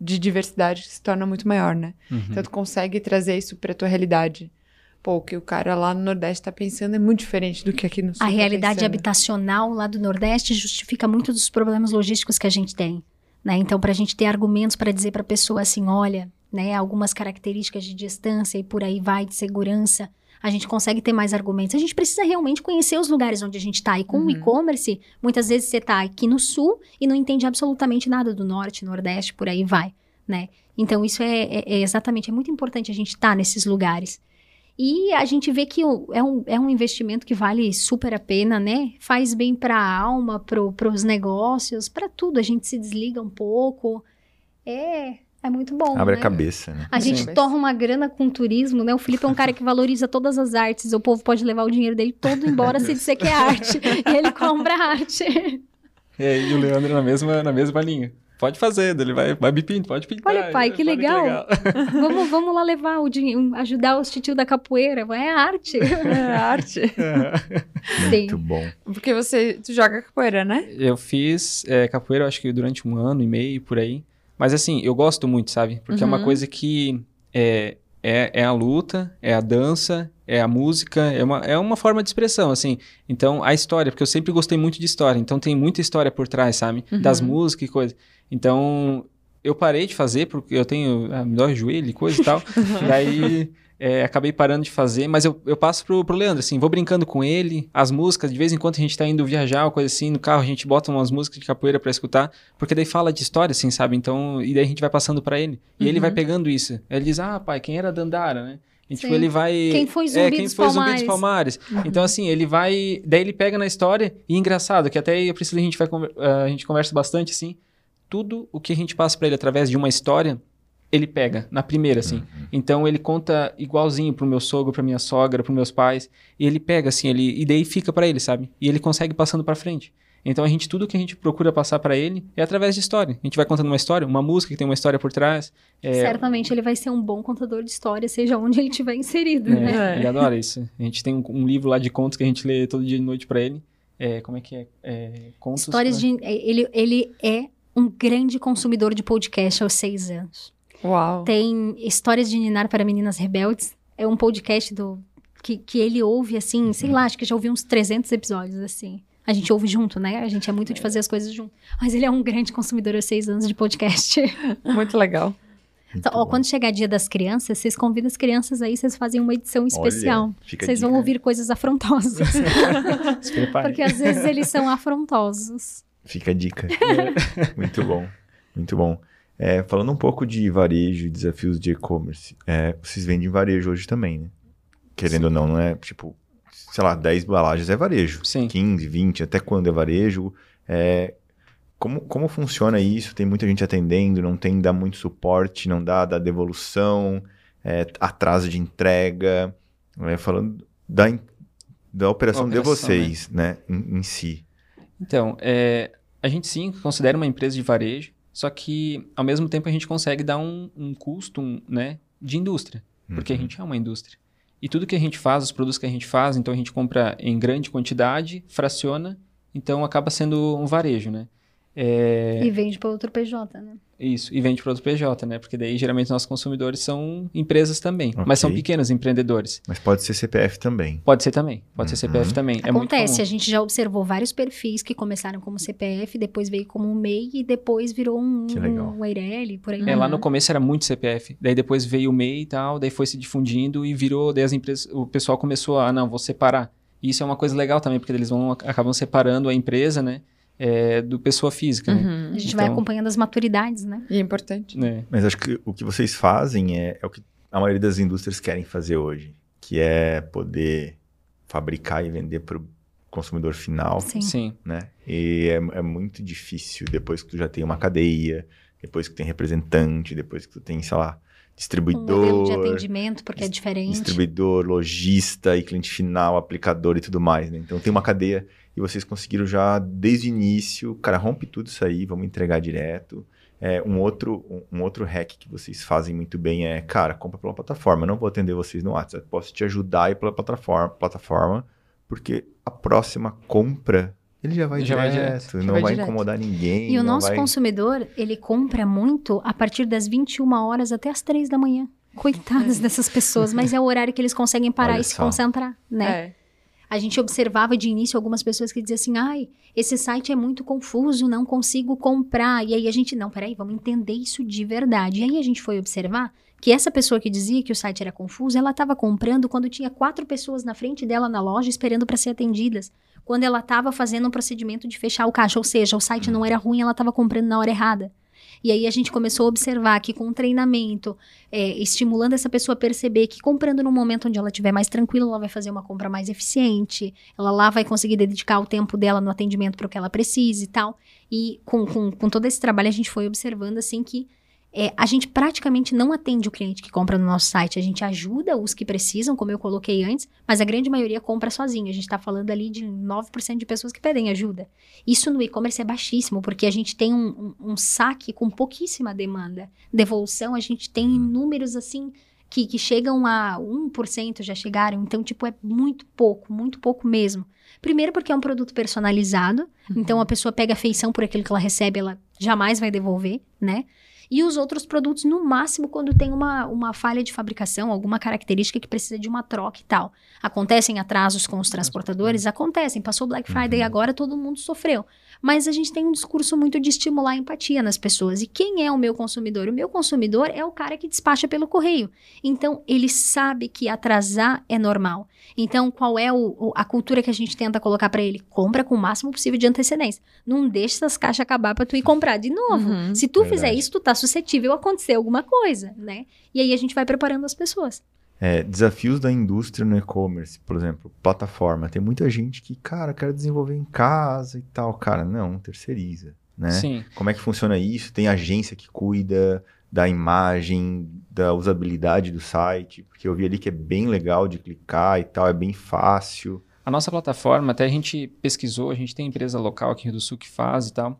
de diversidade se torna muito maior, né? Uhum. Então, tu consegue trazer isso pra tua realidade. Pô, o que o cara lá no Nordeste tá pensando é muito diferente do que aqui no Sul A tá realidade pensando. habitacional lá do Nordeste justifica muito dos problemas logísticos que a gente tem, né? Então, para a gente ter argumentos para dizer para a pessoa assim, olha, né, algumas características de distância e por aí vai, de segurança, a gente consegue ter mais argumentos. A gente precisa realmente conhecer os lugares onde a gente está. E com Uhum. o e-commerce, muitas vezes você está aqui no Sul e não entende absolutamente nada do Norte, Nordeste, por aí vai, né? Então, isso é, é- é exatamente, é muito importante a gente estar nesses lugares. E a gente vê que é um, é um investimento que vale super a pena, né? Faz bem para a alma, para os negócios, para tudo. A gente se desliga um pouco. É, é muito bom. Abre né? a cabeça, né? A gente Sim. torra uma grana com turismo, né? O Felipe é um cara que valoriza todas as artes. O povo pode levar o dinheiro dele todo embora se disser que é arte. e ele compra arte. É, e o Leandro na mesma, na mesma linha. Pode fazer, ele vai, vai me pintar, pode pintar. Olha, pai, que Olha legal. vamos, vamos lá levar o dinheiro, ajudar os titios da capoeira. É arte. É arte. Sim. Muito bom. Porque você, tu joga capoeira, né? Eu fiz é, capoeira, acho que durante um ano e meio, por aí. Mas assim, eu gosto muito, sabe? Porque é uma Uhum. coisa que é, é, é a luta, é a dança, é a música, é uma, é uma forma de expressão, assim. Então, a história, porque eu sempre gostei muito de história, então tem muita história por trás, sabe? Uhum. Das músicas e coisa. Então, eu parei de fazer porque eu tenho. Ah, me dói o joelho e coisa e tal. Daí. é, acabei parando de fazer, mas eu, eu passo pro, pro Leandro, assim, vou brincando com ele, as músicas, de vez em quando a gente tá indo viajar, ou coisa assim, no carro a gente bota umas músicas de capoeira pra escutar, porque daí fala de história, assim, sabe? Então, e daí a gente vai passando pra ele, e ele Uhum. vai pegando isso. Ele diz, ah, pai, quem era Dandara, né? E, tipo, Sim. ele vai... Quem foi é, Zumbi quem dos foi Zumbi dos Palmares? Palmares. Então, assim, ele vai... Daí ele pega na história, e é engraçado, que até eu e a Priscila, a gente, vai, ah, a gente conversa bastante, assim, tudo o que a gente passa pra ele através de uma história, ele pega, na primeira, assim. Então ele conta igualzinho pro meu sogro, pra minha sogra, pros meus pais. E ele pega assim, ele e daí fica pra ele, sabe? E ele consegue passando pra frente. Então a gente tudo que a gente procura passar pra ele é através de história. A gente vai contando uma história, uma música que tem uma história por trás. É, Certamente ele vai ser um bom contador de história, seja onde ele estiver inserido, é, né? É. Ele adora isso. A gente tem um, um livro lá de contos que a gente lê todo dia de noite pra ele. É, como é que é? É, contos Histórias pra- de. Ele, ele é um grande consumidor de podcast aos seis anos. Uau. Tem Histórias de Ninar para Meninas Rebeldes. É um podcast do que, que ele ouve, assim, sei lá, acho que já ouvi uns 300 episódios, assim. A gente ouve junto, né? A gente é muito de fazer as coisas junto. Mas ele é um grande consumidor aos seis anos de podcast. Muito legal. Muito Então, ó, quando chegar dia das crianças, vocês convidam as crianças aí, vocês fazem uma edição especial. Olha, Vocês vão ouvir coisas afrontosas. Porque às vezes eles são afrontosos. Fica a dica. Muito bom. Muito bom. É, falando um pouco de varejo e desafios de e-commerce, é, vocês vendem varejo hoje também, né? Querendo ou não, não é tipo, sei lá, 10 embalagens é varejo. Sim. 15, 20, até quando é varejo? É, como, como funciona isso? Tem muita gente atendendo, não tem, dá muito suporte, não dá, dá devolução, é, atraso de entrega. É, falando da, da operação, de Operação, vocês, né, em, em si. Então, é, a gente sim considera uma empresa de varejo, só que ao mesmo tempo a gente consegue dar um, um custo um, né, de indústria, porque a Uhum. gente é uma indústria. E tudo que a gente faz, os produtos que a gente faz, então a gente compra em grande quantidade, fraciona, então acaba sendo um varejo, né? É, E vende para outro PJ, né? Isso, e vende para outro PJ, né? Porque daí geralmente nossos consumidores são empresas também, mas são pequenos empreendedores. Mas pode ser CPF também. Pode ser também, pode ser CPF Uhum. também. É muito Acontece, a comum. gente já observou vários perfis que começaram como CPF, depois veio como um MEI e depois virou um, um Eireli, por aí. É, lá Uhum. no começo era muito CPF, daí depois veio o MEI e tal, daí foi se difundindo e virou, daí as empresas, o pessoal começou a, ah, não, vou separar. E isso é uma coisa legal também, porque eles vão, acabam separando a empresa, né, é, do pessoa física, né? Uhum. A gente vai Então- acompanhando as maturidades, né? E é importante. né? Mas acho que o que vocês fazem é, é o que a maioria das indústrias querem fazer hoje, que é poder fabricar e vender para o consumidor final, Sim. Sim. né? E é, é muito difícil depois que tu já tem uma cadeia, depois que tem representante, depois que tu tem, sei lá, Um modelo de distribuidor, atendimento, porque é diferente. distribuidor, lojista e cliente final, aplicador e tudo mais, né? Então tem uma cadeia e vocês conseguiram já desde o início, cara, rompe tudo isso aí, vamos entregar direto. É, um outro um, um outro hack que vocês fazem muito bem é, cara, compra pela plataforma. Eu não vou atender vocês no WhatsApp, posso te ajudar a ir pela plataforma, plataforma porque a próxima compra ele já vai Já vai direto, direto. não vai vai, direto. incomodar ninguém. E o nosso vai... consumidor, ele compra muito a partir das 21 horas até as 3 da manhã. Coitadas dessas pessoas, mas é o horário que eles conseguem parar Olha e se só. concentrar, né? É. A gente observava de início algumas pessoas que diziam assim: ai, esse site é muito confuso, não consigo comprar. E aí a gente, não, peraí, vamos entender isso de verdade. E aí a gente foi observar que essa pessoa que dizia que o site era confuso, ela estava comprando quando tinha quatro pessoas na frente dela na loja esperando para ser atendidas. Quando ela estava fazendo um procedimento de fechar o caixa, ou seja, o site não era ruim, ela estava comprando na hora errada. E aí a gente começou a observar que com o treinamento, é, estimulando essa pessoa a perceber que comprando no momento onde ela estiver mais tranquila, ela vai fazer uma compra mais eficiente, ela lá vai conseguir dedicar o tempo dela no atendimento para o que ela precisa e tal. E com, com, com todo esse trabalho a gente foi observando assim que é, a gente praticamente não atende o cliente que compra no nosso site, a gente ajuda os que precisam, como eu coloquei antes, mas a grande maioria compra sozinho. A gente está falando ali de 9% de pessoas que pedem ajuda. Isso no e-commerce é baixíssimo, porque a gente tem um, um, um saque com pouquíssima demanda. Devolução, a gente tem números assim que, que chegam a 1% já chegaram. Então, tipo, é muito pouco, muito pouco mesmo. Primeiro porque é um produto personalizado, então a pessoa pega afeição por aquilo que ela recebe, ela jamais vai devolver, né? E os outros produtos, no máximo, quando tem uma, uma falha de fabricação, alguma característica que precisa de uma troca e tal. Acontecem atrasos com os transportadores? Acontecem. Passou Black Friday Uhum. agora, todo mundo sofreu. Mas a gente tem um discurso muito de estimular a empatia nas pessoas. E quem é o meu consumidor? O meu consumidor é o cara que despacha pelo correio. Então, ele sabe que atrasar é normal. Então, qual é o- o- a cultura que a gente tenta colocar para ele? Compra com o máximo possível de antecedência. Não deixa essas caixas acabar para tu ir comprar de novo. Uhum. Se tu Verdade. fizer isso, tu tá suscetível a acontecer alguma coisa, né? E aí a gente vai preparando as pessoas. É, desafios da indústria no e-commerce, por exemplo, plataforma. Tem muita gente que, cara, quero desenvolver em casa e tal. Cara, não, terceiriza, né? Sim. Como é que funciona isso? Tem agência que cuida da imagem, da usabilidade do site, porque eu vi ali que é bem legal de clicar e tal, é bem fácil. A nossa plataforma, até a gente pesquisou, a gente tem empresa local aqui do Sul que faz e tal,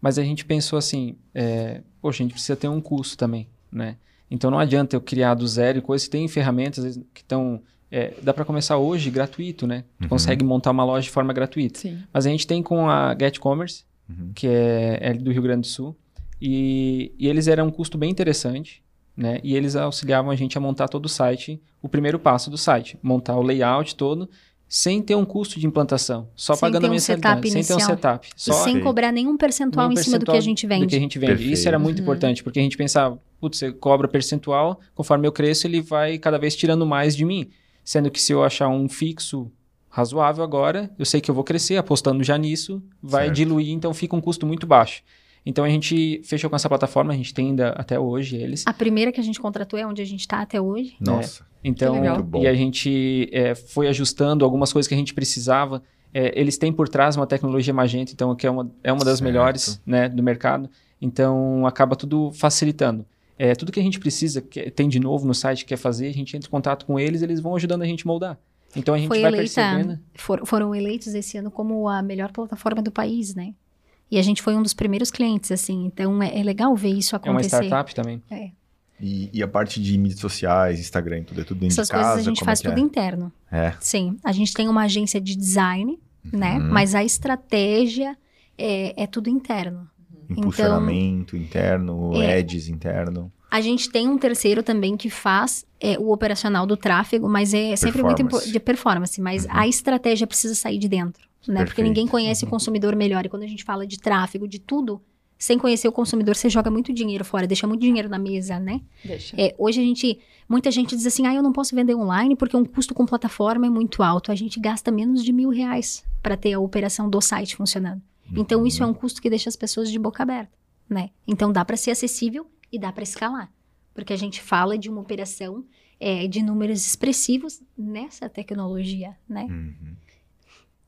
mas a gente pensou assim, é, poxa, a gente precisa ter um custo também, né? Então não adianta eu criar do zero e coisa, tem ferramentas que estão, é, dá para começar hoje gratuito, né? Tu Uhum. consegue montar uma loja de forma gratuita. Sim. Mas a gente tem com a Get Commerce, Uhum. que é, é do Rio Grande do Sul, e, e eles eram um custo bem interessante, né? E eles auxiliavam a gente a montar todo o site, o primeiro passo do site, montar o layout todo, sem ter um custo de implantação, só Sem pagando ter a um mensalidade, setup sem ter um setup, E só sem Ok. cobrar nenhum percentual nenhum em cima do que a gente do vende. que a gente vende. Isso era muito Uhum. importante, porque a gente pensava, putz, você cobra percentual, conforme eu cresço, ele vai cada vez tirando mais de mim. Sendo que se eu achar um fixo razoável agora, eu sei que eu vou crescer, apostando já nisso, vai Certo. diluir, então fica um custo muito baixo. Então a gente fechou com essa plataforma, a gente tem ainda até hoje eles. A primeira que a gente contratou é onde a gente está até hoje. Nossa, Então, Que legal. Muito bom. e a gente é, foi ajustando algumas coisas que a gente precisava. É, eles têm por trás uma tecnologia Magento, então que é uma, é uma das Certo. melhores né, do mercado. Então acaba tudo facilitando. É, tudo que a gente precisa, que tem de novo no site, quer fazer, a gente entra em contato com eles, eles vão ajudando a gente a moldar. Então a gente Foi vai eleita, percebendo. for- foram eleitos esse ano como a melhor plataforma do país, né? E a gente foi um dos primeiros clientes, assim. Então é, é legal ver isso É uma acontecer. startup também. e, e a parte de mídias sociais, Instagram, tudo é tudo dentro Essas de casa? coisas a gente faz é tudo interno. é? É. Sim, a gente tem uma agência de design, né? Uhum. Mas a estratégia é, é tudo interno. Impulsionamento interno, Então, é- edges interno. A gente tem um terceiro também que faz é, o operacional do tráfego, mas é sempre muito de performance, mas Uhum. a estratégia precisa sair de dentro, né? Porque Perfeito. ninguém conhece Uhum. o consumidor melhor. E quando a gente fala de tráfego, de tudo, sem conhecer o consumidor, você joga muito dinheiro fora, deixa muito dinheiro na mesa, né? Deixa. É, hoje a gente, muita gente diz assim, ah, eu não posso vender online porque um custo com plataforma é muito alto. A gente gasta menos de mil reais para ter a operação do site funcionando. Então isso é um custo que deixa as pessoas de boca aberta, né? Então dá para ser acessível e dá para escalar, porque a gente fala de uma operação é, de números expressivos nessa tecnologia, né? Uhum.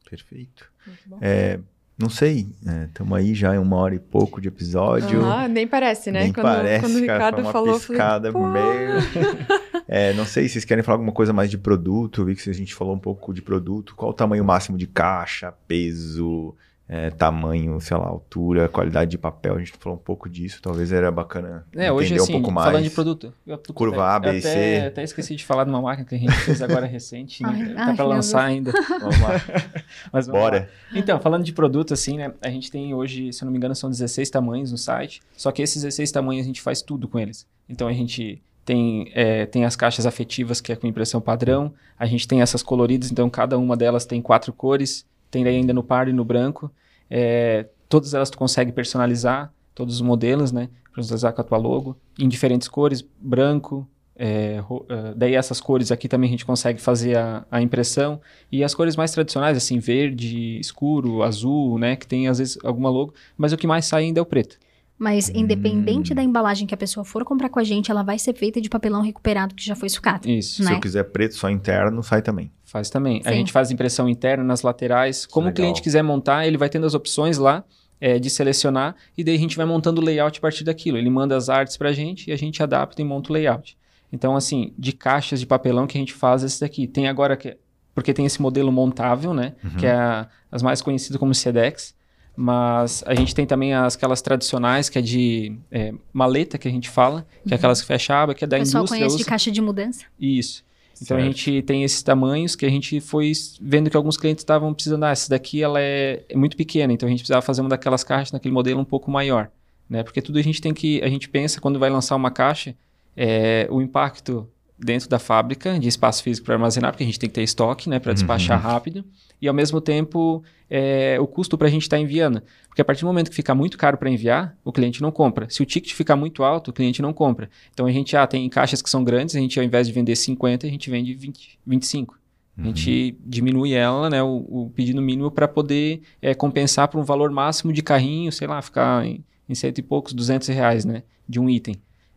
Perfeito. Muito bom. É, não sei, estamos aí já em uma hora e pouco de episódio. Ah, nem parece, né? Nem quando, parece, quando o cara, Ricardo uma falou, falei, piscada por meio. É, não sei se vocês querem falar alguma coisa mais de produto. Eu vi que a gente falou um pouco de produto. Qual o tamanho máximo de caixa, peso, é, tamanho, sei lá, altura, qualidade de papel. A gente falou um pouco disso. Talvez era bacana É, entender hoje, um assim, pouco mais. falando de produto. Curva A, B e até, C. Até esqueci de falar de uma máquina que a gente fez agora recente. né? Ai, tá meu lançar ainda. Vamos lá. Mas vamos Bora. lá. Então, falando de produto, assim, né? A gente tem hoje, se eu não me engano, são 16 tamanhos no site. Só que esses 16 tamanhos a gente faz tudo com eles. Então a gente tem, é, tem as caixas afetivas, que é com impressão padrão. A gente tem essas coloridas, então cada uma delas tem quatro cores. Tem ainda no pardo e no branco. É, todas elas tu consegue personalizar, todos os modelos, né? Personalizar com a tua logo. Em diferentes cores, branco. é, eh, daí essas cores aqui também a gente consegue fazer a, a impressão. E as cores mais tradicionais, assim, verde, escuro, azul, né? Que tem às vezes alguma logo. Mas o que mais sai ainda é o preto. Mas independente Hum. da embalagem que a pessoa for comprar com a gente, ela vai ser feita de papelão recuperado que já foi sucata. Isso. Se Né? eu quiser preto só interno, sai também. Faz também. A Sim. gente faz impressão interna nas laterais. Como Legal. o cliente quiser montar, ele vai tendo as opções lá é, de selecionar e daí a gente vai montando o layout a partir daquilo. Ele manda as artes pra gente e a gente adapta e monta o layout. Então, assim, de caixas de papelão que a gente faz esse daqui. Tem agora que. Porque tem esse modelo montável, né? Uhum. Que é a- as mais conhecidas como SEDEX. Mas a gente tem também as, aquelas tradicionais, que é de é, maleta, que a gente fala, que é aquelas que fecha a aba, que é da o pessoal indústria. conhece de usa. caixa de mudança. Isso. Então a Certo. gente tem esses tamanhos que a gente foi vendo que alguns clientes estavam precisando. Ah, essa daqui ela é, é muito pequena, então a gente precisava fazer uma daquelas caixas naquele modelo um pouco maior, né? Porque tudo a gente tem que a gente pensa quando vai lançar uma caixa é, o impacto dentro da fábrica de espaço físico para armazenar, porque a gente tem que ter estoque, né, para despachar Uhum. rápido e ao mesmo tempo é, o custo para a gente estar enviando, porque a partir do momento que fica muito caro para enviar, o cliente não compra. Se o ticket ficar muito alto, o cliente não compra. Então a gente ah, tem caixas que são grandes, a gente ao invés de vender 50, a gente vende 20, 25. A gente diminui ela, né, o, o pedido mínimo para poder é, compensar por um valor máximo de carrinho, sei lá, ficar em, em cento e poucos, 200 reais, né, de um item.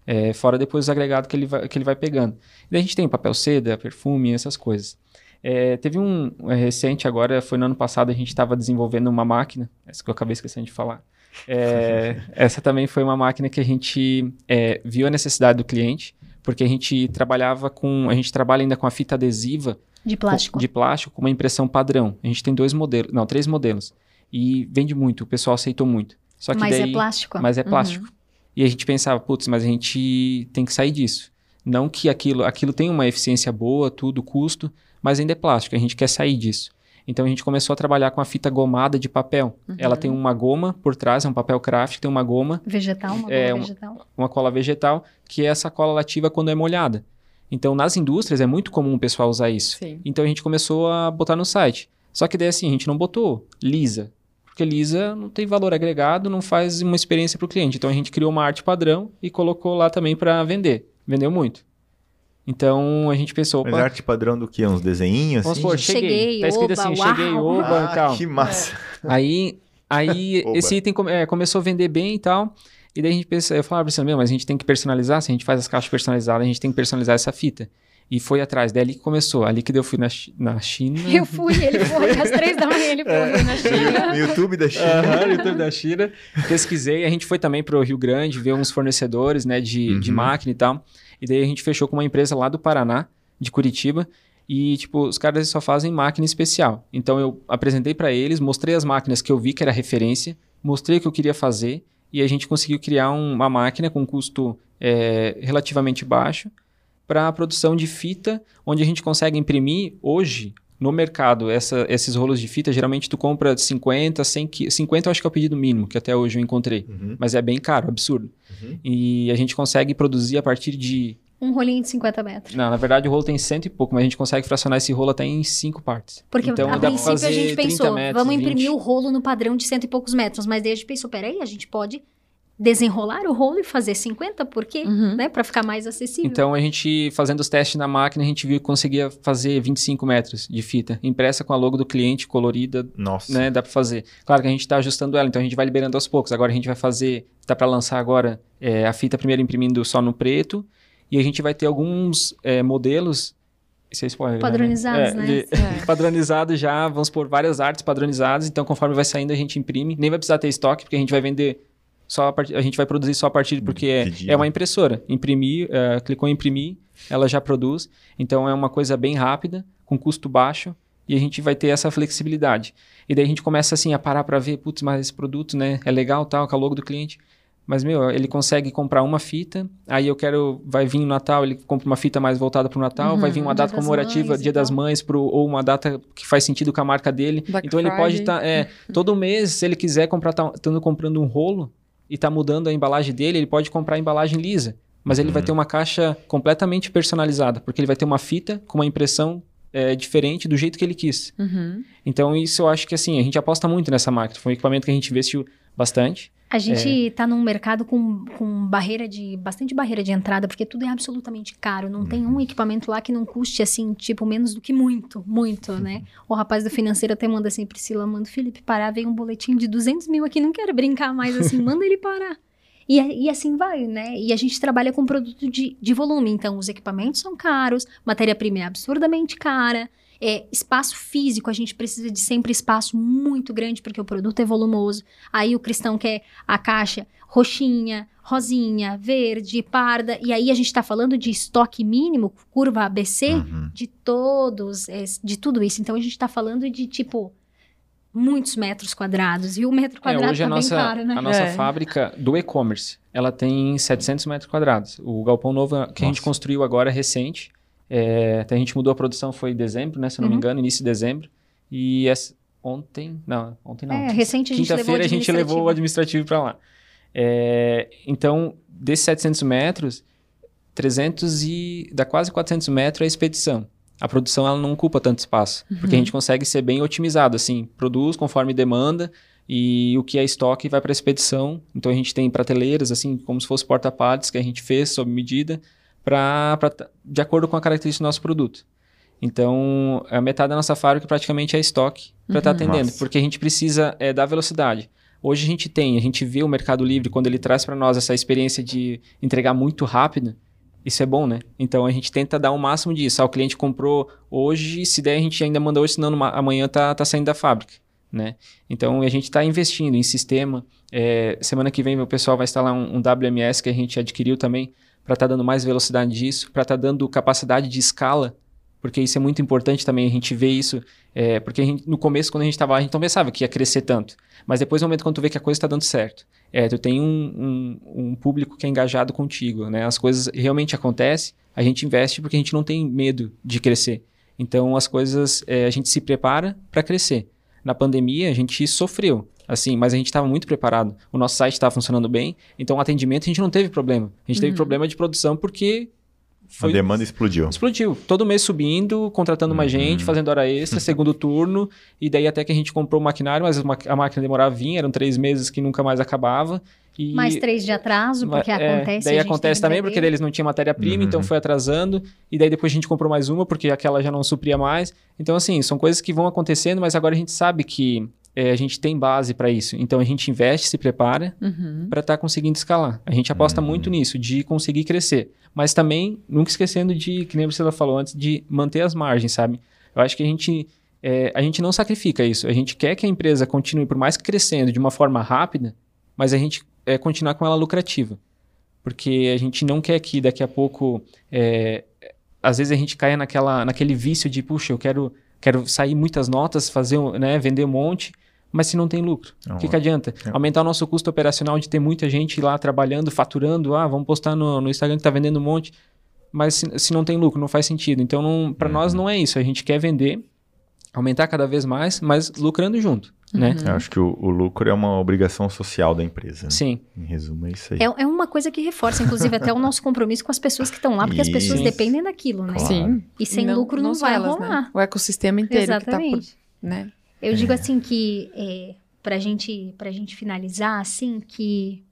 É, fora depois os agregados que ele vai, que ele vai pegando. E daí a gente tem papel seda, perfume, essas coisas. É, teve um é, recente agora, foi no ano passado, a gente estava desenvolvendo uma máquina, essa que eu acabei esquecendo de falar. É, essa também foi uma máquina que a gente é, viu a necessidade do cliente, porque a gente trabalhava com, a gente trabalha ainda com a fita adesiva De plástico. com- de plástico com uma impressão padrão. A gente tem dois modelos, não, três modelos. E vende muito, o pessoal aceitou muito. Só que mas daí, é plástico. Mas é plástico. E a gente pensava, putz, mas a gente tem que sair disso. Não que aquilo, aquilo tem uma eficiência boa, tudo, custo, mas ainda é plástico, a gente quer sair disso. Então a gente começou a trabalhar com a fita gomada de papel. Ela tem uma goma por trás, é um papel craft, tem uma goma, Vegetal, uma É, bola uma- vegetal. uma cola vegetal, que é essa cola lativa quando é molhada. Então nas indústrias é muito comum o pessoal usar isso. Sim. Então a gente começou a botar no site. Só que daí assim, a gente não botou lisa. Porque lisa não tem valor agregado, não faz uma experiência para o cliente. Então a gente criou uma arte padrão e colocou lá também para vender. Vendeu muito. Então a gente pensou, Mas opa, arte padrão do quê? Uns desenhinhos vamos assim? supor, cheguei. Cheguei, Tá escrito oba, assim, uau. cheguei, oba e ah, tal. que massa. Aí, aí Oba. esse item come- é, começou a vender bem e tal. E daí a gente pensa, eu falava pra você, meu, mas a gente tem que personalizar, se a gente faz as caixas personalizadas, a gente tem que personalizar essa fita. E foi atrás, daí ali que começou, ali que eu fui na, na China. Eu fui, ele foi, às três da manhã ele foi na China. No YouTube da China. Aham, no YouTube da China. Pesquisei, a gente foi também pro Rio Grande ver uns fornecedores, né, de, de Uhum. máquina e tal. E daí a gente fechou com uma empresa lá do Paraná, de Curitiba. E, tipo, os caras só fazem máquina especial. Então eu apresentei para eles, mostrei as máquinas que eu vi que era referência, mostrei o que eu queria fazer. E a gente conseguiu criar um- uma máquina com custo é, relativamente baixo para a produção de fita, onde a gente consegue imprimir hoje no mercado, essa, esses rolos de fita, geralmente tu compra 50, 100 quilos. 50 eu acho que é o pedido mínimo, que até hoje eu encontrei. Uhum. Mas é bem caro, absurdo. Uhum. E a gente consegue produzir a partir de... Um rolinho de 50 metros. Não, na verdade o rolo tem cento e pouco, mas a gente consegue fracionar esse rolo até em cinco partes. Porque então, a princípio a fazer gente 30 pensou, metros, vamos imprimir 20. o rolo no padrão de cento e poucos metros. Mas daí a gente pensou, peraí, a gente pode desenrolar o rolo e fazer 50, por quê? Uhum. Né? Pra ficar mais acessível. Então a gente, fazendo os testes na máquina, a gente viu que conseguia fazer 25 metros de fita, impressa com a logo do cliente, colorida, Nossa. né? Dá pra fazer. Claro que a gente está ajustando ela, então a gente vai liberando aos poucos. Agora a gente vai fazer, tá para lançar agora é, a fita primeiro imprimindo só no preto, e a gente vai ter alguns é, modelos. Isso é spoiler, Padronizados, né? de- É. padronizados já, vamos por várias artes padronizadas, então conforme vai saindo a gente imprime, nem vai precisar ter estoque, porque a gente vai vender só a, partir, a gente vai produzir só a partir, porque é, é uma impressora. Imprimir, é, clicou em imprimir, ela já produz, então é uma coisa bem rápida, com custo baixo, e a gente vai ter essa flexibilidade. E daí a gente começa assim a parar para ver, putz, mas esse produto, né, é legal, tal, com a logo do cliente. Mas, meu, ele consegue comprar uma fita, aí eu quero, vai vir o Natal, ele compra uma fita mais voltada para o Natal, Uhum. vai vir uma Dia data comemorativa, Mães Dia das. Mães, pro, ou uma data que faz sentido com a marca dele. Black então ele pode Friday. estar, é, todo mês, se ele quiser comprar, tá, estando comprando um rolo e tá mudando a embalagem dele, ele pode comprar a embalagem lisa. Mas ele vai Uhum. ter uma caixa completamente personalizada, porque ele vai ter uma fita com uma impressão é, diferente do jeito que ele quis. Uhum. Então, isso eu acho que assim, a gente aposta muito nessa máquina. Foi um equipamento que a gente investiu bastante. A gente É. está num mercado com, com barreira de bastante barreira de entrada, porque tudo é absolutamente caro. Não tem Uhum. um equipamento lá que não custe assim, tipo, menos do que muito, muito, Uhum. né? O rapaz do financeiro até manda assim, Priscila, manda o Felipe parar, vem um boletim de 200 mil aqui, não quero brincar mais assim, manda ele parar. E, e assim vai, né? E a gente trabalha com produto de, de volume, então os equipamentos são caros, matéria-prima é absurdamente cara. É, espaço físico, a gente precisa de sempre espaço muito grande, porque o produto é volumoso. Aí o cristão quer a caixa roxinha, rosinha, verde, parda. E aí a gente tá falando de estoque mínimo, curva ABC, Uhum. de todos, de tudo isso. Então a gente tá falando de, tipo, muitos metros quadrados. E o metro É, quadrado hoje a tá nossa, bem caro, né? a nossa É. fábrica do e-commerce, ela tem 700 metros quadrados. O galpão novo que a gente Nossa. construiu agora recente, é, até a gente mudou a produção, foi em dezembro, né? Se eu não me Uhum. engano, início de dezembro. E essa- ontem, não, ontem não. É, recente a gente levou Quinta-feira a gente levou o administrativo. para lá. É, então, desses 700 metros, 300 e... dá quase 400 metros é a expedição. A produção ela não ocupa tanto espaço, porque a gente consegue ser bem otimizado, assim, produz conforme demanda e o que é estoque vai para a expedição. Então a gente tem prateleiras, assim, como se fosse porta-partes que a gente fez sob medida, pra, pra, de acordo com a característica do nosso produto. Então, a metade da nossa fábrica praticamente é estoque para estar Uhum. atendendo, Nossa. porque a gente precisa é, dar velocidade. Hoje a gente tem, a gente vê o Mercado Livre quando ele traz para nós essa experiência de entregar muito rápido, isso é bom, né? Então a gente tenta dar o máximo disso. Ah, o cliente comprou hoje, se der a gente ainda manda hoje, senão numa- amanhã tá, tá saindo da fábrica, né? Então a gente está investindo em sistema. É, semana que vem o pessoal vai instalar um, um WMS que a gente adquiriu também para estar dando mais velocidade disso, para estar dando capacidade de escala, porque isso é muito importante também a gente ver isso, é, porque gente- no começo quando a gente estava lá a gente não pensava que ia crescer tanto, mas depois no momento quando tu vê que a coisa está dando certo, é, tu tem um, um, um público que é engajado contigo, né? As coisas realmente acontecem, a gente investe porque a gente não tem medo de crescer. Então as coisas, é, a gente se prepara para crescer. Na pandemia a gente sofreu, assim, mas a gente estava muito preparado. O nosso site estava funcionando bem, então o atendimento a gente não teve problema. A gente teve Uhum. problema de produção porque A foi demanda explodiu. Explodiu. Todo mês subindo, contratando Uhum. mais gente, fazendo hora extra, segundo turno. E daí até que a gente comprou o maquinário, mas a máquina demorava a vir, eram três meses que nunca mais acabava. E Mais três de atraso, porque é, acontece. Daí a gente acontece também, porque daí eles não tinham matéria-prima, Uhum. então foi atrasando. E daí depois a gente comprou mais uma, porque aquela já não supria mais. Então, assim, são coisas que vão acontecendo, mas agora a gente sabe que é, a gente tem base para isso. Então a gente investe, se prepara Uhum. para estar conseguindo escalar. A gente aposta Uhum. muito nisso, de conseguir crescer. Mas também, nunca esquecendo de, que nem Priscila falou antes, de manter as margens, sabe? Eu acho que a gente, é, a gente não sacrifica isso. A gente quer que a empresa continue, por mais que crescendo de uma forma rápida, mas a gente é, continuar com ela lucrativa. Porque a gente não quer que daqui a pouco, é, às vezes a gente caia naquela, naquele vício de, puxa, eu quero, quero sair muitas notas, fazer, um- né, vender um monte, mas se não tem lucro. Não, O que, que adianta? É. Aumentar o nosso custo operacional de ter muita gente lá trabalhando, faturando, ah, vamos postar no, no Instagram que tá vendendo um monte, mas se, se não tem lucro, não faz sentido. Então, para Uhum. nós não é isso. A gente quer vender aumentar cada vez mais, mas lucrando junto, né? Eu acho que o, o lucro é uma obrigação social da empresa. né? Sim. Em resumo, é isso aí. É, é uma coisa que reforça, inclusive, até o nosso compromisso com as pessoas que estão lá, porque as pessoas Isso. dependem daquilo, né? Claro. Sim. E sem lucro não, só vai elas, rolar. Né? O ecossistema inteiro Exatamente. que tá por, né? Eu digo assim que, é, pra, gente, pra gente finalizar, assim, que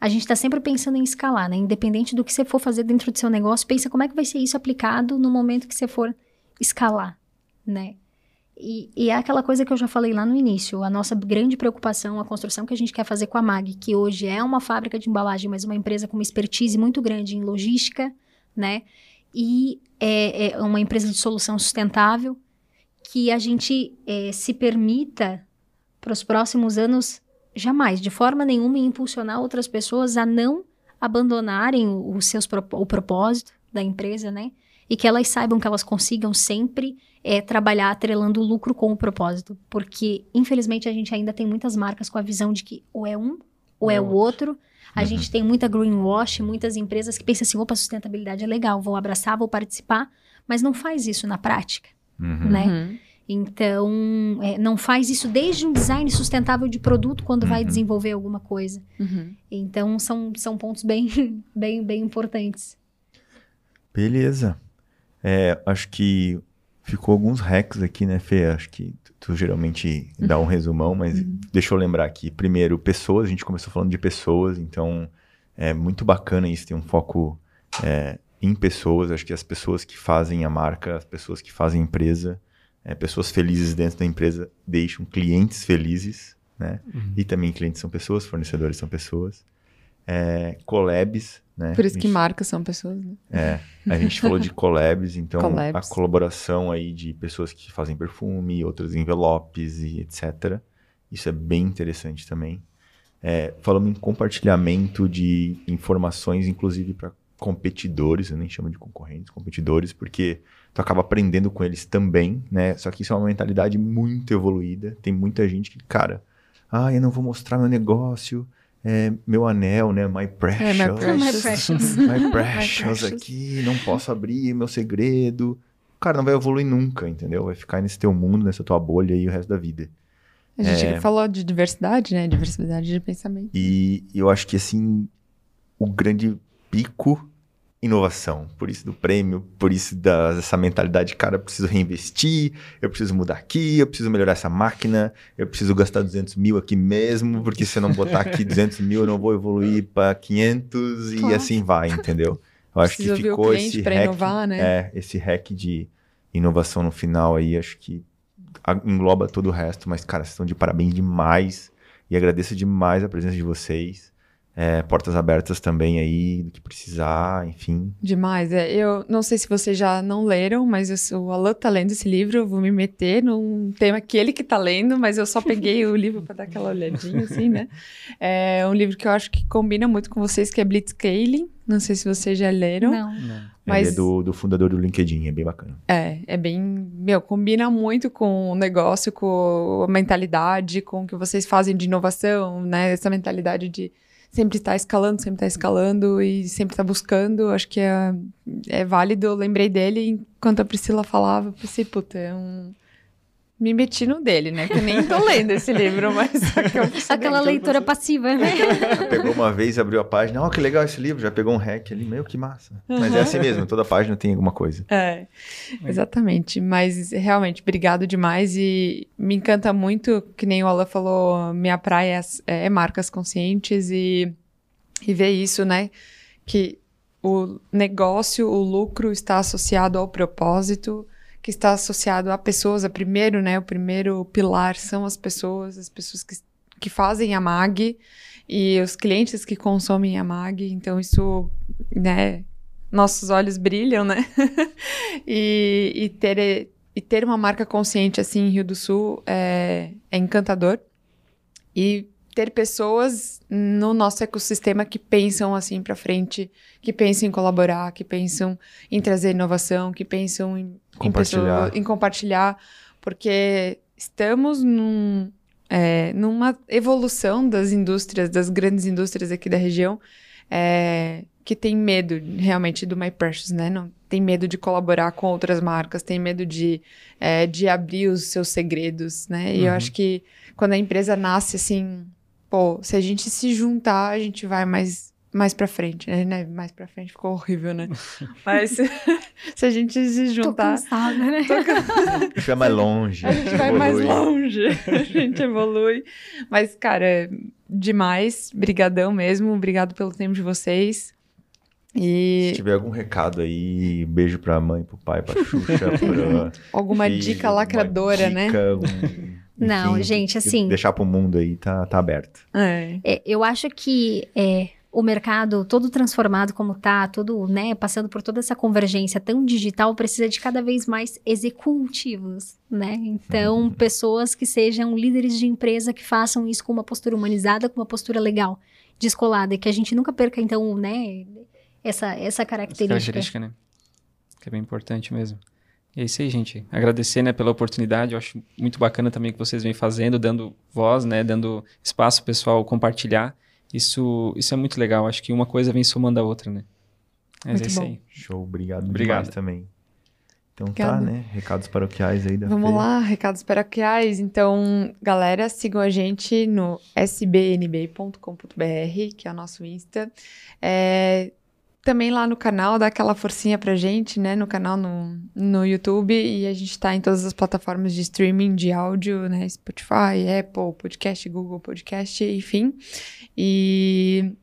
a gente tá sempre pensando em escalar, né? Independente do que você for fazer dentro do seu negócio, pensa como é que vai ser isso aplicado no momento que você for escalar, né? E, e é aquela coisa que eu já falei lá no início, a nossa grande preocupação, a construção que a gente quer fazer com a MAG, que hoje é uma fábrica de embalagem, mas uma empresa com uma expertise muito grande em logística, né? E é, é uma empresa de solução sustentável, que a gente eh, se permita para os próximos anos jamais, de forma nenhuma, impulsionar outras pessoas a não abandonarem o, os seus o propósito da empresa, né? E que elas saibam que elas consigam sempre eh, trabalhar atrelando o lucro com o propósito, porque infelizmente a gente ainda tem muitas marcas com a visão de que ou é um ou é o outro. A gente tem muita greenwash, muitas empresas que pensam assim, opa, sustentabilidade é legal, vou abraçar, vou participar, mas não faz isso na prática Uhum. né? Uhum. Então, é, não faz isso desde um design sustentável de produto quando vai Uhum. desenvolver alguma coisa. Uhum. Então, são, são pontos bem, bem, bem importantes. Beleza. É, acho que ficou alguns hacks aqui, né, Fê? Acho que tu, tu geralmente dá um resumão, mas deixa eu lembrar aqui. Primeiro, pessoas. A gente começou falando de pessoas, então é muito bacana isso, ter um foco é, em pessoas. Acho que as pessoas que fazem a marca, as pessoas que fazem a empresa, é, pessoas felizes dentro da empresa deixam clientes felizes, né? E também clientes são pessoas, fornecedores são pessoas. É, collabs, né? Por isso A que gente- marcas são pessoas, né? é, a gente falou de collabs, então Collabs. a colaboração aí de pessoas que fazem perfume, outros envelopes e etc. Isso é bem interessante também. É, falamos em compartilhamento de informações, inclusive para competidores, eu nem chamo de concorrentes, competidores, porque tu acaba aprendendo com eles também, né? Só que isso é uma mentalidade muito evoluída. Tem muita gente que, cara, ah, eu não vou mostrar meu negócio, é, meu anel, né? My precious. É, my My precious. My precious. aqui, não posso abrir meu segredo. Cara, não vai evoluir nunca, entendeu? Vai ficar nesse teu mundo, nessa tua bolha aí o resto da vida. A gente É. falou de diversidade, né? Diversidade de pensamento. E eu acho que, assim, o grande pico, inovação. Por isso do prêmio, por isso da- dessa mentalidade, cara, eu preciso reinvestir, eu preciso mudar aqui, eu preciso melhorar essa máquina, eu preciso gastar 200 mil aqui mesmo, porque se eu não botar aqui 200 mil, eu não vou evoluir para 500 e Claro. assim vai, entendeu? Eu acho Precisa que ficou esse hack, inovar, né? é, esse hack de inovação no final aí, acho que engloba todo o resto, mas, cara, vocês estão de parabéns demais e agradeço demais a presença de vocês. É, portas abertas também aí, do que precisar, enfim. Demais. É, eu não sei se vocês já não leram, mas eu sou- o Alan tá lendo esse livro, eu vou me meter num tema que ele que tá lendo, mas eu só peguei o livro para dar aquela olhadinha, assim, né? É um livro que eu acho que combina muito com vocês, que é Blitzscaling. Não sei se vocês já leram. Não. Mas- Ele é do, do fundador do LinkedIn, é bem bacana. É, é bem, meu, combina muito com o negócio, com a mentalidade, com o que vocês fazem de inovação, né? Essa mentalidade de sempre estar escalando, sempre estar escalando e sempre estar buscando. Acho que é, é válido. Eu lembrei dele enquanto a Priscila falava, eu pensei, puta, é um. Me meti no dele, né? Que nem tô lendo esse livro, mas Aquela leitura passiva, né? Pegou uma vez, abriu a página, ó, que legal esse livro, já pegou um hack ali, meu, que massa. Mas é assim mesmo, toda página tem alguma coisa. É, exatamente. Mas realmente, obrigado demais. E me encanta muito, que nem o Alan falou, minha praia é, é marcas conscientes e, e ver isso, né? Que o negócio, o lucro está associado ao propósito, que está associado a pessoas. Primeiro, né? O primeiro pilar são as pessoas, as pessoas que, que fazem a MAG e os clientes que consomem a MAG. Então, isso, né? Nossos olhos brilham, né? e, e ter, e ter uma marca consciente assim em Rio do Sul é, é encantador. E ter pessoas no nosso ecossistema que pensam assim para frente, que pensam em colaborar, que pensam em trazer inovação, que pensam em, em, Compartilhar. pessoa- em compartilhar, porque estamos num, é, numa evolução das indústrias, das grandes indústrias aqui da região, é, que tem medo realmente do My Precious, né? Não tem medo de colaborar com outras marcas, tem medo de, é, de abrir os seus segredos, né? E eu Uhum. acho que quando a empresa nasce assim, pô, se a gente se juntar, a gente vai mais mais para frente, né? né? Mais para frente ficou horrível, né? Mas se a gente se Tô juntar, cansada, né? A gente vai mais longe. a gente vai mais evolui. longe, a gente evolui. Mas, cara, demais. Brigadão mesmo. Obrigado pelo tempo de vocês. Se E tiver algum recado aí, beijo pra mãe, pro pai, pra Xuxa, pra alguma filho, dica lacradora, né? dica, um- Não, enfim, gente, assim- Deixar pro mundo aí, tá, tá aberto. É. É, eu acho que é, o mercado todo transformado como tá, todo, né, passando por toda essa convergência tão digital, precisa de cada vez mais executivos, né? Então, pessoas que sejam líderes de empresa que façam isso com uma postura humanizada, com uma postura legal, descolada, e que a gente nunca perca, então, né, essa, essa Essa característica. característica, né? Que é bem importante mesmo. E é isso aí, gente. Agradecer, né, pela oportunidade. Eu acho muito bacana também o que vocês vêm fazendo, dando voz, né, dando espaço pessoal compartilhar. Isso, isso é muito legal. Acho que uma coisa vem somando a outra, né? Mas Muito é isso bom. aí. Show, obrigado, Obrigado. demais também. Então tá, Obrigada. né? Recados paroquiais aí da Vamos Fê. lá, recados paroquiais. Então, galera, sigam a gente no sbnb.com.br, que é o nosso Insta. É, também lá no canal, dá aquela forcinha pra gente, né? No canal no, no YouTube. E a gente tá em todas as plataformas de streaming de áudio, né? Spotify, Apple, Podcast, Google Podcast, enfim. E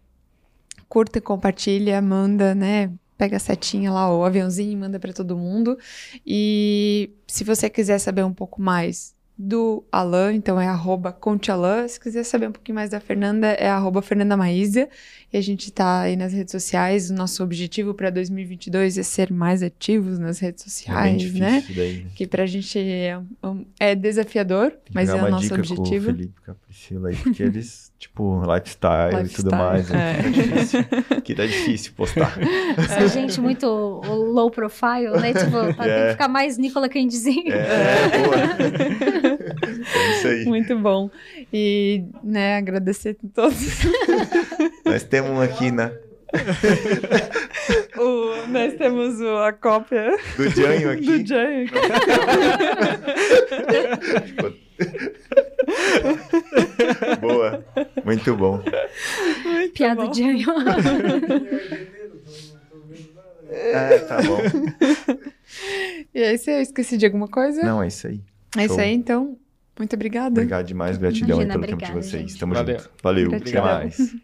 curta, compartilha, manda, né? Pega a setinha lá, o aviãozinho, manda pra todo mundo. E se você quiser saber um pouco mais do Alan, então é arroba contealan. Se quiser saber um pouquinho mais da Fernanda, é arroba Fernanda Maísia. E a gente tá aí nas redes sociais. O nosso objetivo para 2022 é ser mais ativos nas redes É sociais, difícil né? daí. né? Que pra gente é, é desafiador, mas é o nosso dica com o objetivo. Felipe, com a Priscila aí, porque eles, tipo, lifestyle, e tudo Lifestyle, mais, né? é. Que tá difícil. Que tá difícil postar. Essa gente muito low profile, né? Tipo, tá, tem É. que ficar mais Nicola Candizinho. É, boa. É isso aí. Muito bom. E, né, agradecer a todos. Nós temos um aqui na, O- nós temos o- a cópia do Janho aqui. do Jay aqui. Boa. Muito bom. Piada bom. de anjo. É, tá bom. E aí, se eu esqueci de alguma coisa? Não, é isso aí. É isso aí, então. Muito obrigada. Obrigado demais, gratidão aí Imagina, pelo tempo de obrigada, vocês. gente. Tamo Valeu. junto. Valeu, até Gratidão. mais.